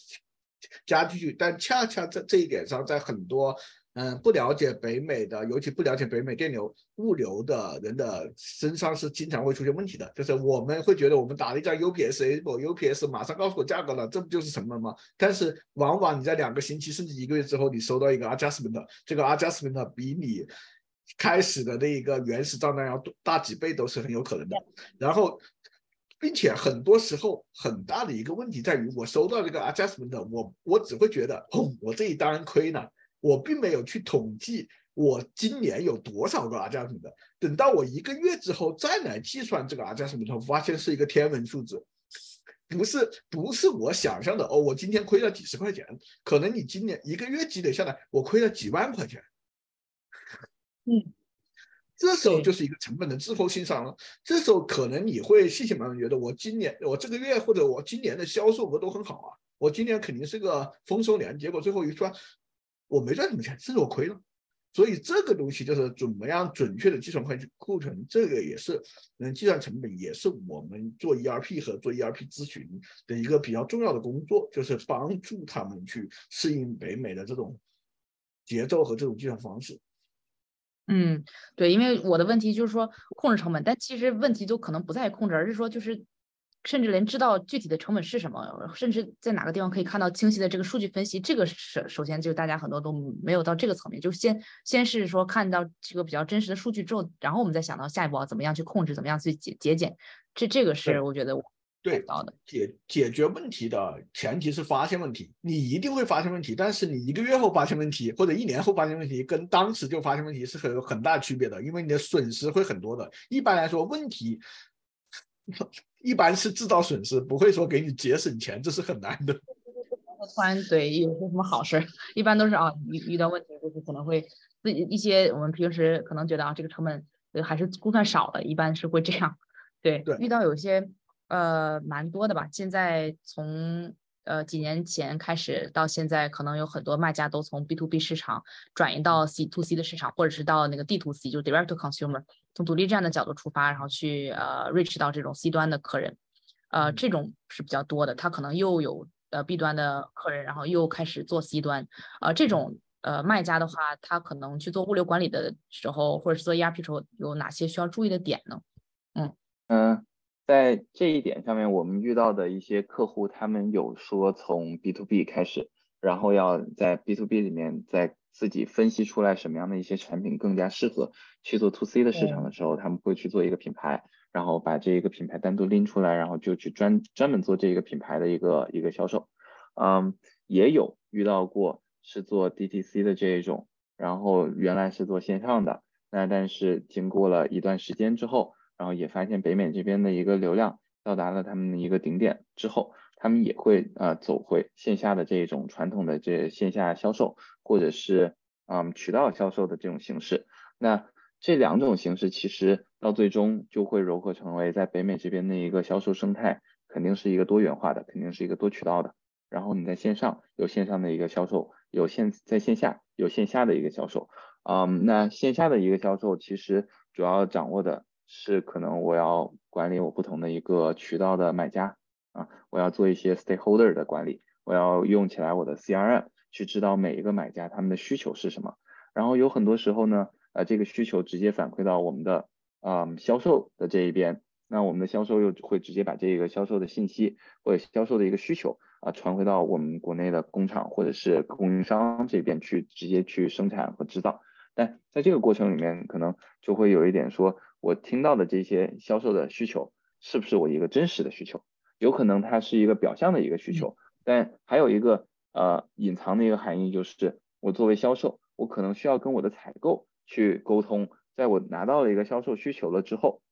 B: 加进去，但恰恰在这一点上，在很多。嗯，不了解北美的，尤其不了解北美电流物流的人的身上是经常会出现问题的。就是我们会觉得我们打了一张 UPS，我 UPS 马上告诉我价格了，这不就是成本吗？但是往往你在两个星期甚至一个月之后，你收到一个 adjustment，这个 adjustment 比你开始的那一个原始账单要大几倍都是很有可能的。然后，并且很多时候很大的一个问题在于，我收到这个 adjustment，我我只会觉得，哦，我这一单亏了。我并没有去统计我今年有多少个 adjustment，等到我一个月之后再来计算这个 adjustment，发现是一个天文数字，不是不是我想象的哦，我今天亏了几十块钱，可能你今年一个月积累下来，我亏了几万块钱，
E: 嗯，
B: 这时候就是一个成本的滞后性上了，这时候可能你会信心满满觉得我今年我这个月或者我今年的销售额都很好啊，我今年肯定是个丰收年，结果最后一算。我没赚什么钱，甚至我亏了，所以这个东西就是怎么样准确的计算会计库存，这个也是能计算成本，也是我们做 ERP 和做 ERP 咨询的一个比较重要的工作，就是帮助他们去适应北美的这种节奏和这种计算方式。
E: 嗯，对，因为我的问题就是说控制成本，但其实问题都可能不在于控制，而是说就是甚至连知道具体的成本是什么，甚至在哪个地方可以看到清晰的这个数据分析，这个首首先就是大家很多都没有到这个层面，就是先先是说看到这个比较真实的数据之后，然后我们再想到下一步要怎么样去控制，怎么样去节节俭，这这个是我觉得我。
B: 对，解解决问题的前提是发现问题，你一定会发现问题，但是你一个月后发现问题或者一年后发现问题，跟当时就发现问题是很有很大区别的，因为你的损失会很多的。一般来说，问题 [LAUGHS] 一般是制造损失，不会说给你节省钱，这是很难的。[LAUGHS]
E: 突然对有些什么好事，一般都是啊，遇遇到问题就是可能会自己一些我们平时可能觉得啊这个成本还是估算少了，一般是会这样。对，
B: 对，
E: 遇到有些。呃，蛮多的吧。现在从呃几年前开始到现在，可能有很多卖家都从 B to B 市场转移到 C to C 的市场，或者是到那个 D to C，就是 Direct to Consumer，从独立站的角度出发，然后去呃 reach 到这种 C 端的客人。呃，这种是比较多的。他可能又有呃 B 端的客人，然后又开始做 C 端。呃，这种呃卖家的话，他可能去做物流管理的时候，或者是做 ERP 时候，有哪些需要注意的点呢？
C: 嗯嗯。在这一点上面，我们遇到的一些客户，他们有说从 B to B 开始，然后要在 B to B 里面再自己分析出来什么样的一些产品更加适合去做 To C 的市场的时候，他们会去做一个品牌，然后把这一个品牌单独拎出来，然后就去专专门做这个品牌的一个一个销售。嗯，也有遇到过是做 DTC 的这一种，然后原来是做线上的，那但是经过了一段时间之后。然后也发现北美这边的一个流量到达了他们的一个顶点之后，他们也会呃走回线下的这种传统的这线下销售，或者是嗯渠道销售的这种形式。那这两种形式其实到最终就会融合成为在北美这边的一个销售生态，肯定是一个多元化的，肯定是一个多渠道的。然后你在线上有线上的一个销售，有线在线下有线下的一个销售。嗯，那线下的一个销售其实主要掌握的。是可能我要管理我不同的一个渠道的买家啊，我要做一些 stakeholder 的管理，我要用起来我的 CRM 去知道每一个买家他们的需求是什么，然后有很多时候呢，呃，这个需求直接反馈到我们的啊销售的这一边，那我们的销售又会直接把这个销售的信息或者销售的一个需求啊传回到我们国内的工厂或者是供应商这边去直接去生产和制造，但在这个过程里面可能就会有一点说。我听到的这些销售的需求，是不是我一个真实的需求？有可能它是一个表象的一个需求，但还有一个呃隐藏的一个含义，就是我作为销售，我可能需要跟我的采购去沟通。在我拿到了一个销售需求了之后，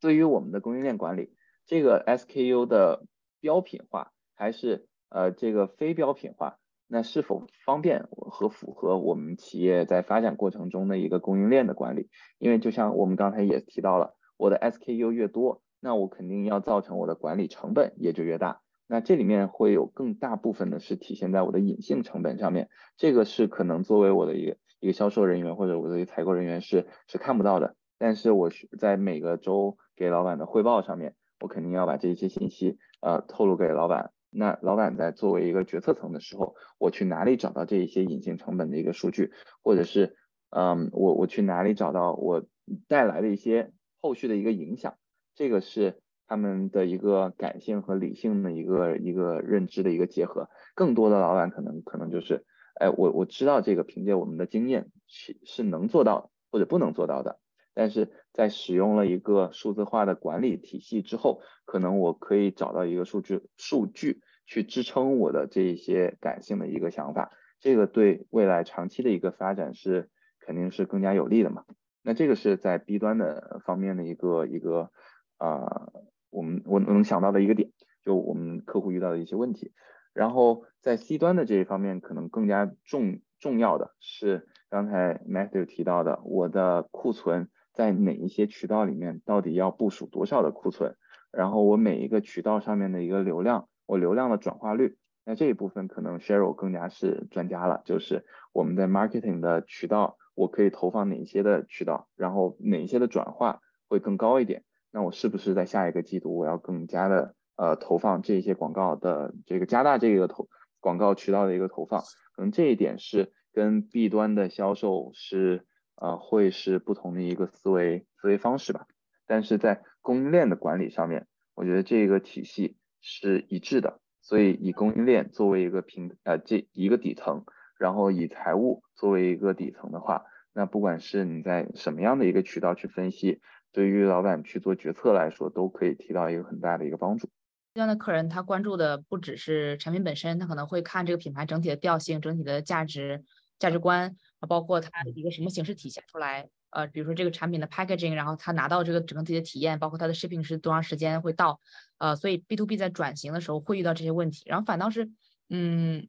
C: 对于我们的供应链管理，这个 SKU 的标品化还是呃这个非标品化？那是否方便和符合我们企业在发展过程中的一个供应链的管理？因为就像我们刚才也提到了，我的 SKU 越多，那我肯定要造成我的管理成本也就越大。那这里面会有更大部分的是体现在我的隐性成本上面，这个是可能作为我的一个一个销售人员或者我的一个采购人员是是看不到的。但是我在每个周给老板的汇报上面，我肯定要把这些信息呃透露给老板。那老板在作为一个决策层的时候，我去哪里找到这一些隐性成本的一个数据，或者是，嗯，我我去哪里找到我带来的一些后续的一个影响，这个是他们的一个感性和理性的一个一个认知的一个结合。更多的老板可能可能就是，哎，我我知道这个凭借我们的经验是是能做到或者不能做到的。但是在使用了一个数字化的管理体系之后，可能我可以找到一个数据数据去支撑我的这一些感性的一个想法，这个对未来长期的一个发展是肯定是更加有利的嘛。那这个是在 B 端的方面的一个一个啊，我们我能想到的一个点，就我们客户遇到的一些问题。然后在 C 端的这一方面，可能更加重重要的是刚才 Matthew 提到的，我的库存。在哪一些渠道里面，到底要部署多少的库存？然后我每一个渠道上面的一个流量，我流量的转化率，那这一部分可能 Cheryl 更加是专家了。就是我们在 marketing 的渠道，我可以投放哪些的渠道，然后哪一些的转化会更高一点？那我是不是在下一个季度我要更加的呃投放这些广告的这个加大这个投广告渠道的一个投放？可能这一点是跟 B 端的销售是。呃，会是不同的一个思维思维方式吧。但是在供应链的管理上面，我觉得这个体系是一致的。所以以供应链作为一个平呃这一个底层，然后以财务作为一个底层的话，那不管是你在什么样的一个渠道去分析，对于老板去做决策来说，都可以提到一个很大的一个帮助。
E: 这样的客人他关注的不只是产品本身，他可能会看这个品牌整体的调性、整体的价值价值观啊，包括它一个什么形式体现出来。呃，比如说这个产品的 packaging，然后他拿到这个整个自己的体验，包括它的 shipping 是多长时间会到，呃，所以 B to B 在转型的时候会遇到这些问题，然后反倒是，嗯，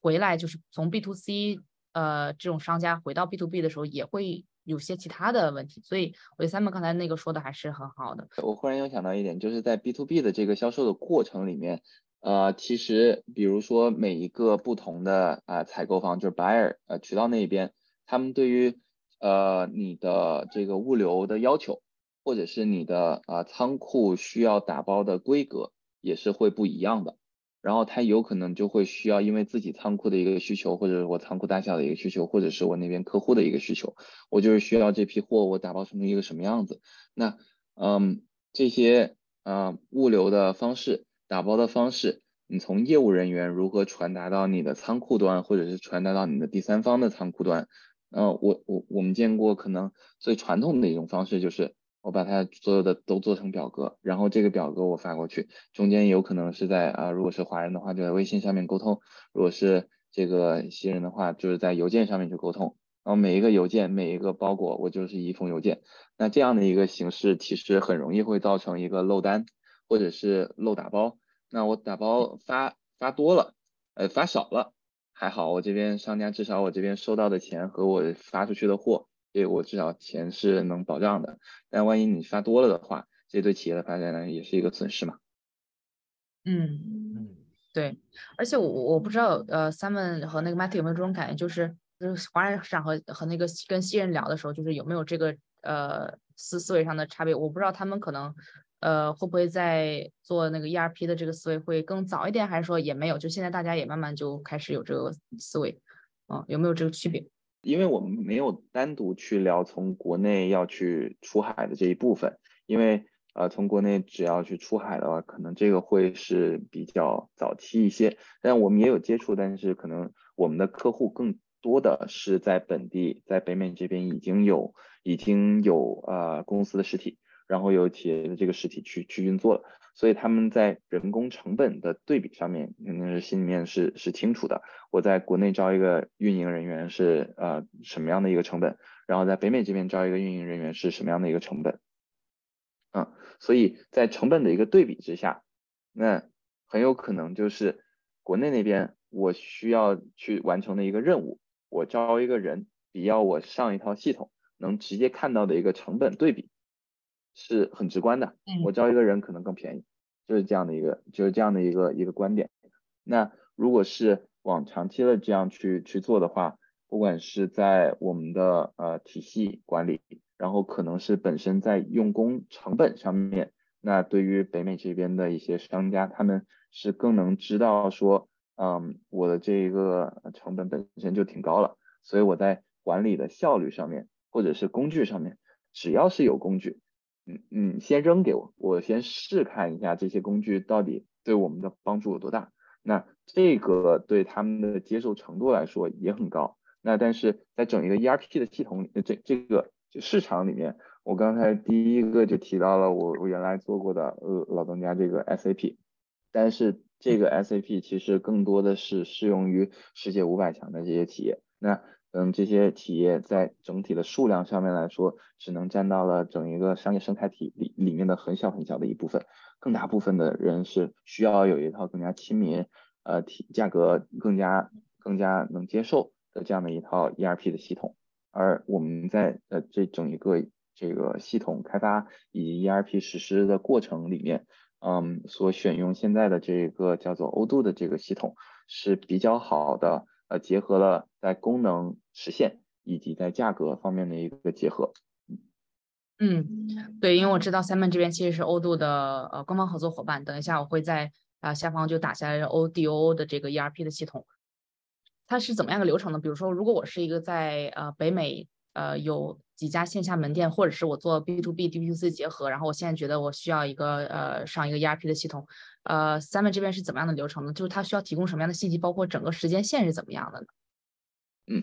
E: 回来就是从 B to C，呃，这种商家回到 B to B 的时候也会有些其他的问题，所以我觉得 Simon 刚才那个说的还是很好的。
C: 我忽然又想到一点，就是在 B to B 的这个销售的过程里面，呃，其实比如说每一个不同的啊采购方，就是 buyer，呃，渠道那边，他们对于呃，你的这个物流的要求，或者是你的啊仓库需要打包的规格也是会不一样的。然后他有可能就会需要，因为自己仓库的一个需求，或者是我仓库大小的一个需求，或者是我那边客户的一个需求，我就是需要这批货我打包成一个什么样子。那嗯，这些啊物流的方式、打包的方式，你从业务人员如何传达到你的仓库端，或者是传达到你的第三方的仓库端？嗯，我我我们见过可能最传统的一种方式就是我把它所有的都做成表格，然后这个表格我发过去，中间有可能是在啊，如果是华人的话就在微信上面沟通，如果是这个新人的话就是在邮件上面去沟通，然后每一个邮件每一个包裹我就是一封邮件，那这样的一个形式其实很容易会造成一个漏单或者是漏打包，那我打包发发多了，呃发少了。还好，我这边商家至少我这边收到的钱和我发出去的货，对我至少钱是能保障的。但万一你发多了的话，这对企业的发展呢也是一个损失嘛。
E: 嗯嗯，对。而且我我不知道，呃，Simon 和那个 Matthew 有没有这种感觉，就是就是华人市场和和那个跟新人聊的时候，就是有没有这个呃思思维上的差别？我不知道他们可能。呃，会不会在做那个 ERP 的这个思维会更早一点，还是说也没有？就现在大家也慢慢就开始有这个思维，嗯，有没有这个区别？
C: 因为我们没有单独去聊从国内要去出海的这一部分，因为呃，从国内只要去出海的话，可能这个会是比较早期一些。但我们也有接触，但是可能我们的客户更多的是在本地，在北美这边已经有已经有呃公司的实体。然后由企业的这个实体去去运作了，所以他们在人工成本的对比上面，肯定是心里面是是清楚的。我在国内招一个运营人员是呃什么样的一个成本，然后在北美这边招一个运营人员是什么样的一个成本，嗯，所以在成本的一个对比之下，那很有可能就是国内那边我需要去完成的一个任务，我招一个人比要我上一套系统能直接看到的一个成本对比。是很直观的，我招一个人可能更便宜，就是这样的一个，就是这样的一个一个观点。那如果是往长期的这样去去做的话，不管是在我们的呃体系管理，然后可能是本身在用工成本上面，那对于北美这边的一些商家，他们是更能知道说，嗯，我的这个成本本身就挺高了，所以我在管理的效率上面，或者是工具上面，只要是有工具。嗯嗯，先扔给我，我先试看一下这些工具到底对我们的帮助有多大。那这个对他们的接受程度来说也很高。那但是在整一个 ERP 的系统里，这这个市场里面，我刚才第一个就提到了我我原来做过的呃老东家这个 SAP，但是这个 SAP 其实更多的是适用于世界五百强的这些企业。那嗯，这些企业在整体的数量上面来说，只能占到了整一个商业生态体里里面的很小很小的一部分，更大部分的人是需要有一套更加亲民，呃，体价格更加更加能接受的这样的一套 ERP 的系统。而我们在呃这整一个这个系统开发以及 ERP 实施的过程里面，嗯，所选用现在的这个叫做欧度的这个系统是比较好的。呃，结合了在功能实现以及在价格方面的一个结合。
E: 嗯，对，因为我知道 Simon 这边其实是欧度的呃官方合作伙伴。等一下我会在啊下方就打下来 ODO 的这个 ERP 的系统。它是怎么样的流程呢？比如说，如果我是一个在呃北美呃有几家线下门店，或者是我做 B to B、D to C 结合，然后我现在觉得我需要一个呃上一个 ERP 的系统，呃，Simon 这边是怎么样的流程呢？就是它需要提供什么样的信息，包括整个时间线是怎么样的呢？
C: 嗯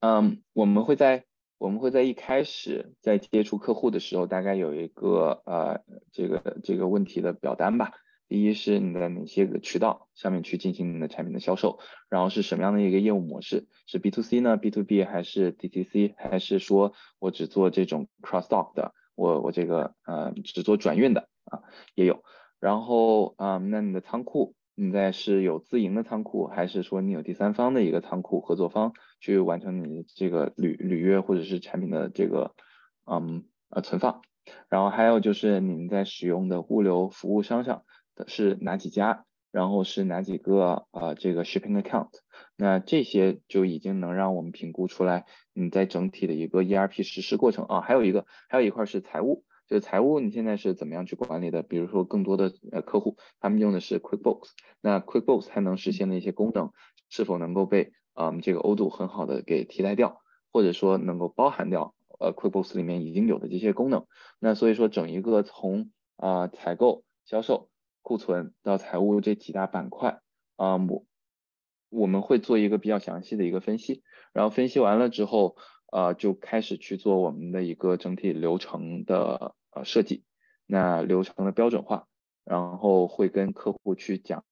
C: 嗯，我们会在我们会在一开始在接触客户的时候，大概有一个呃这个这个问题的表单吧。第一是你的哪些个渠道上面去进行你的产品的销售，然后是什么样的一个业务模式，是 B to C 呢，B to B 还是 D T C，还是说我只做这种 cross dock 的，我我这个呃只做转运的啊也有。然后啊，那你的仓库，你在是有自营的仓库，还是说你有第三方的一个仓库合作方去完成你这个履履约或者是产品的这个嗯呃存放？然后还有就是你们在使用的物流服务商上的。是哪几家？然后是哪几个呃这个 shipping account？那这些就已经能让我们评估出来你在整体的一个 ERP 实施过程啊。还有一个，还有一块是财务，就是财务你现在是怎么样去管理的？比如说更多的呃客户他们用的是 QuickBooks，那 QuickBooks 它能实现的一些功能是否能够被嗯这个欧度很好的给替代掉，或者说能够包含掉呃 QuickBooks 里面已经有的这些功能？那所以说整一个从啊采购、销售。库存到财务这几大板块啊，我我们会做一个比较详细的一个分析，然后分析完了之后，呃，就开始去做我们的一个整体流程的呃设计，那流程的标准化，然后会跟客户去讲，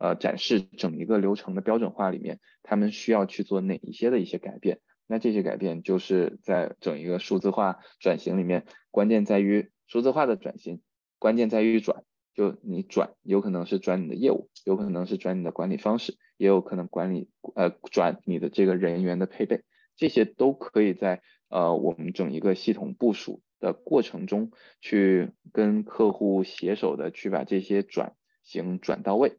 C: 呃，展示整一个流程的标准化里面，他们需要去做哪一些的一些改变，那这些改变就是在整一个数字化转型里面，关键在于数字化的转型，关键在于转。就你转，有可能是转你的业务，有可能是转你的管理方式，也有可能管理呃转你的这个人员的配备，这些都可以在呃我们整一个系统部署的过程中去跟客户携手的去把这些转型转到位。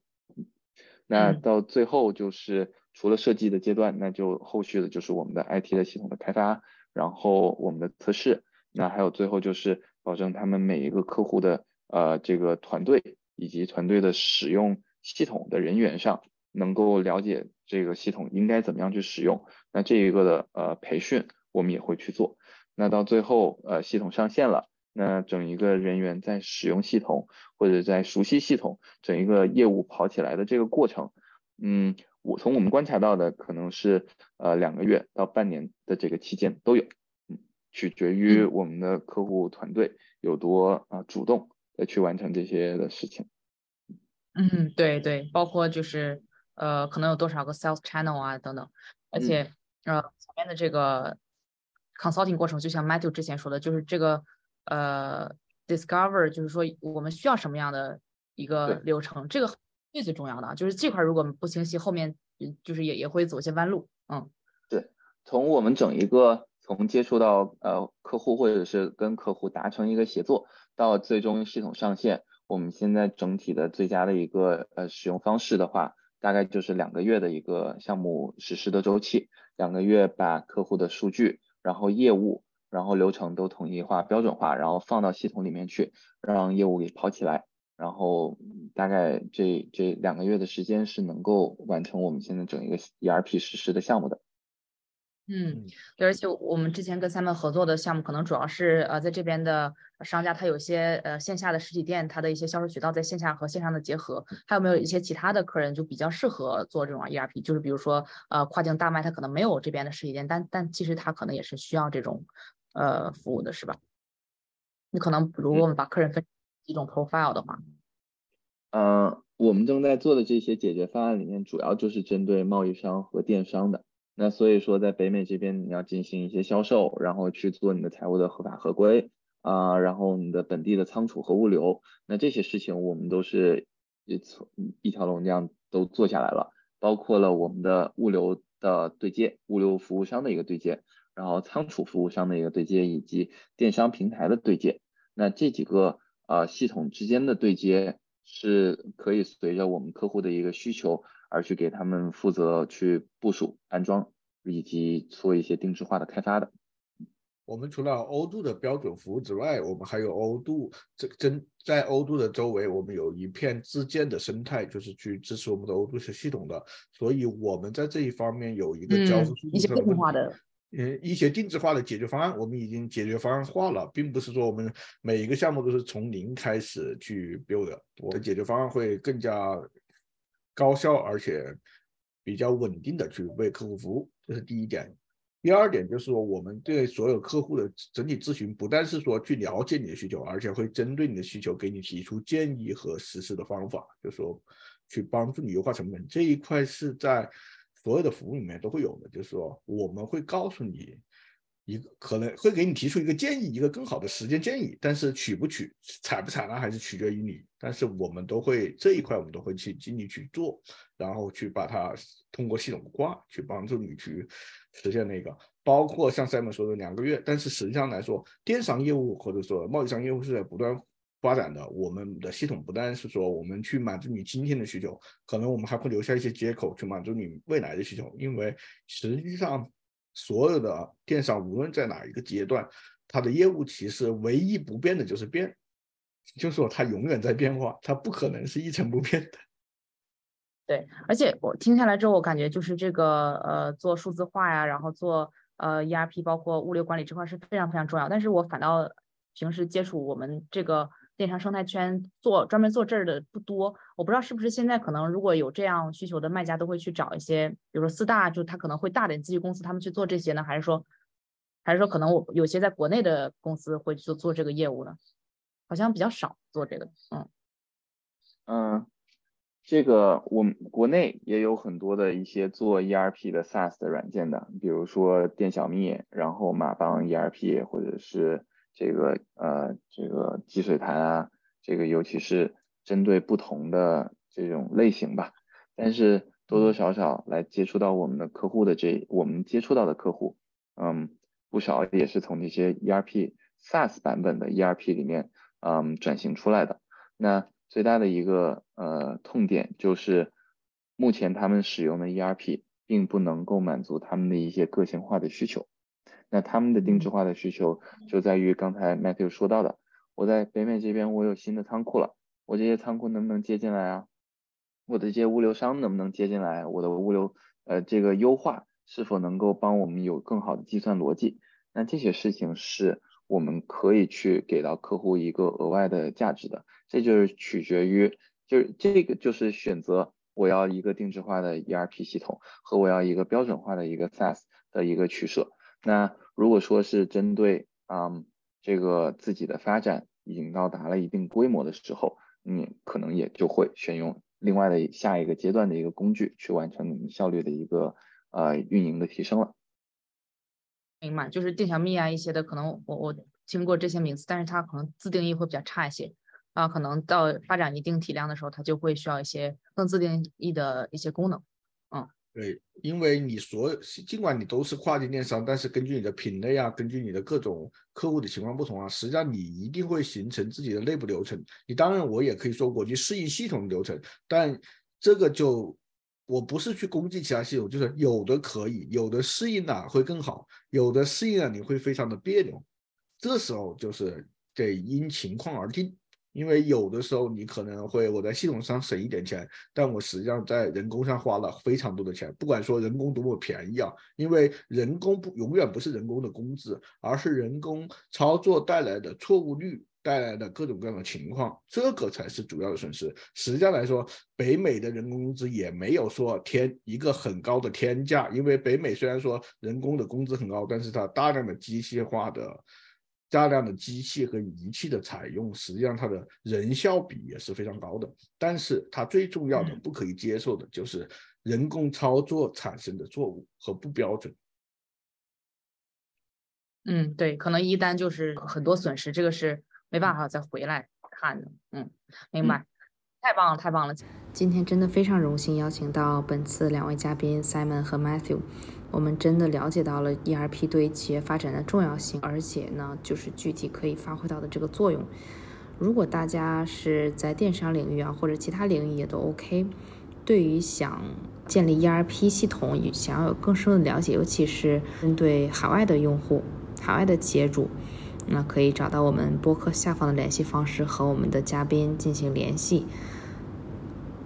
C: 那到最后就是除了设计的阶段，那就后续的就是我们的 IT 的系统的开发，然后我们的测试，那还有最后就是保证他们每一个客户的。呃，这个团队以及团队的使用系统的人员上，能够了解这个系统应该怎么样去使用。那这一个的呃培训，我们也会去做。那到最后呃系统上线了，那整一个人员在使用系统或者在熟悉系统，整一个业务跑起来的这个过程，嗯，我从我们观察到的可能是呃两个月到半年的这个期间都有，嗯，取决于我们的客户团队有多啊主动的。去完成这些的事情。
E: 嗯，对对，包括就是呃，可能有多少个 sales channel 啊等等，而且呃前面的这个 consulting 过程，就像 Matthew 之前说的，就是这个呃 discover，就是说我们需要什么样的一个流程，这个最最重要的，就是这块如果不清晰，后面就是也也会走些弯路。嗯，
C: 对，从我们整一个从接触到呃客户或者是跟客户达成一个协作。到最终系统上线，我们现在整体的最佳的一个呃使用方式的话，大概就是两个月的一个项目实施的周期，两个月把客户的数据，然后业务，然后流程都统一化、标准化，然后放到系统里面去，让业务给跑起来，然后大概这这两个月的时间是能够完成我们现在整一个 ERP 实施的项目的。
E: 嗯，对，而且我们之前跟 Simon 合作的项目，可能主要是呃，在这边的商家，他有些呃线下的实体店，他的一些销售渠道在线下和线上的结合，还有没有一些其他的客人就比较适合做这种 ERP？就是比如说呃跨境大卖，他可能没有这边的实体店，但但其实他可能也是需要这种呃服务的，是吧？你可能如果我们把客人分几种 profile 的话，
C: 嗯，我们正在做的这些解决方案里面，主要就是针对贸易商和电商的。那所以说，在北美这边，你要进行一些销售，然后去做你的财务的合法合规啊，然后你的本地的仓储和物流，那这些事情我们都是一从一条龙这样都做下来了，包括了我们的物流的对接，物流服务商的一个对接，然后仓储服务商的一个对接，以及电商平台的对接。那这几个啊系统之间的对接是可以随着我们客户的一个需求。而去给他们负责去部署、安装以及做一些定制化的开发的。
B: 我们除了欧度的标准服务之外，我们还有欧度这真在欧度的周围，我们有一片自建的生态，就是去支持我们的欧度系系统的。所以我们在这一方面有一个交付速度
E: 一些个性化的。
B: 呃一些定制化的解决方案，我们已经解决方案化了，并不是说我们每一个项目都是从零开始去 build，我的解决方案会更加高效而且比较稳定的去为客户服务，这是第一点。第二点就是说，我们对所有客户的整体咨询，不但是说去了解你的需求，而且会针对你的需求给你提出建议和实施的方法，就是说去帮助你优化成本。这一块是在所有的服务里面都会有的，就是说我们会告诉你一个可能会给你提出一个建议，一个更好的时间建议，但是取不取、采不采纳还是取决于你。但是我们都会这一块，我们都会去尽力去做，然后去把它通过系统化去帮助你去。实现那个，包括像 Simon 说的两个月，但是实际上来说，电商业务或者说贸易商业务是在不断发展的。我们的系统不但是说我们去满足你今天的需求，可能我们还会留下一些接口去满足你未来的需求。因为实际上所有的电商无论在哪一个阶段，它的业务其实唯一不变的就是变，就是说它永远在变化，它不可能是一成不变的。[LAUGHS]
E: 对，而且我听下来之后，我感觉就是这个呃，做数字化呀，然后做呃 ERP，包括物流管理这块是非常非常重要。但是我反倒平时接触我们这个电商生态圈做专门做这儿的不多，我不知道是不是现在可能如果有这样需求的卖家都会去找一些，比如说四大，就他可能会大点咨询公司他们去做这些呢，还是说还是说可能我有些在国内的公司会做做这个业务呢？好像比较少做这个，
C: 嗯嗯。这个我们国内也有很多的一些做 ERP 的 SaaS 的软件的，比如说店小蜜，然后马帮 ERP，或者是这个呃这个积水潭啊，这个尤其是针对不同的这种类型吧。但是多多少少来接触到我们的客户的这我们接触到的客户，嗯，不少也是从这些 ERP SaaS 版本的 ERP 里面嗯转型出来的。那最大的一个呃痛点就是，目前他们使用的 ERP 并不能够满足他们的一些个性化的需求。那他们的定制化的需求就在于刚才 Matthew 说到的，我在北美这边我有新的仓库了，我这些仓库能不能接进来啊？我的这些物流商能不能接进来？我的物流呃这个优化是否能够帮我们有更好的计算逻辑？那这些事情是。我们可以去给到客户一个额外的价值的，这就是取决于，就是这个就是选择我要一个定制化的 ERP 系统和我要一个标准化的一个 SaaS 的一个取舍。那如果说是针对啊这个自己的发展已经到达了一定规模的时候，你可能也就会选用另外的下一个阶段的一个工具去完成你们效率的一个呃运营的提升了。
E: 明白，就是定小蜜啊一些的，可能我我听过这些名词，但是它可能自定义会比较差一些啊，可能到发展一定体量的时候，它就会需要一些更自定义的一些功能。嗯，
B: 对，因为你所有尽管你都是跨境电商，但是根据你的品类啊，根据你的各种客户的情况不同啊，实际上你一定会形成自己的内部流程。你当然我也可以说我去适应系统流程，但这个就。我不是去攻击其他系统，就是有的可以，有的适应了会更好，有的适应了你会非常的别扭。这时候就是得因情况而定，因为有的时候你可能会我在系统上省一点钱，但我实际上在人工上花了非常多的钱。不管说人工多么便宜啊，因为人工不永远不是人工的工资，而是人工操作带来的错误率。带来的各种各样的情况，这个才是主要的损失。实际上来说，北美的人工工资也没有说天一个很高的天价，因为北美虽然说人工的工资很高，但是它大量的机械化的、大量的机器和仪器的采用，实际上它的人效比也是非常高的。但是它最重要的、不可以接受的就是人工操作产生的错误和不标准。
E: 嗯，对，可能一单就是很多损失，这个是。没办法再回来看的，嗯，明白，太棒了，太棒了！今天真的非常荣幸邀请到本次两位嘉宾 Simon 和 Matthew，我们真的了解到了 ERP 对企业发展的重要性，而且呢，就是具体可以发挥到的这个作用。如果大家是在电商领域啊，或者其他领域也都 OK，对于想建立 ERP 系统，想要有更深的了解，尤其是针对海外的用户、海外的企业主。那可以找到我们播客下方的联系方式和我们的嘉宾进行联系，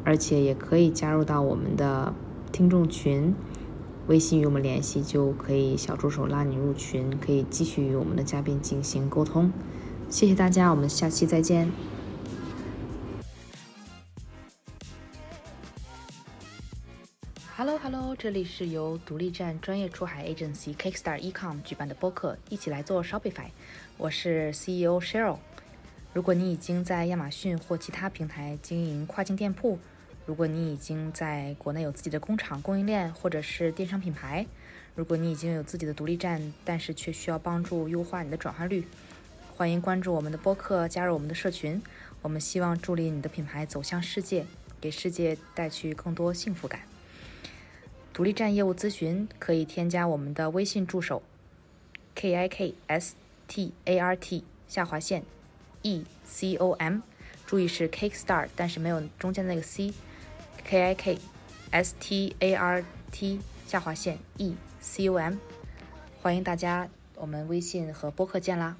E: 而且也可以加入到我们的听众群，
F: 微信与我们联系，就可以小助手拉你入群，可以继续与我们的嘉宾进行沟通。谢谢大家，我们下期再见。Hello Hello，这里是由独立站专业出海 agency Kickstar Ecom 举办的播客，一起来做 Shopify。我是 CEO Cheryl。如果你已经在亚马逊或其他平台经营跨境店铺，如果你已经在国内有自己的工厂、供应链或者是电商品牌，如果你已经有自己的独立站，但是却需要帮助优化你的转化率，欢迎关注我们的播客，加入我们的社群。我们希望助力你的品牌走向世界，给世界带去更多幸福感。独立站业务咨询可以添加我们的微信助手 k i k s t a r t 下划线 e c o m，注意是 Kickstart，但是没有中间那个 c。K i k s t a r t 下划线 e c o m，欢迎大家，我们微信和播客见啦！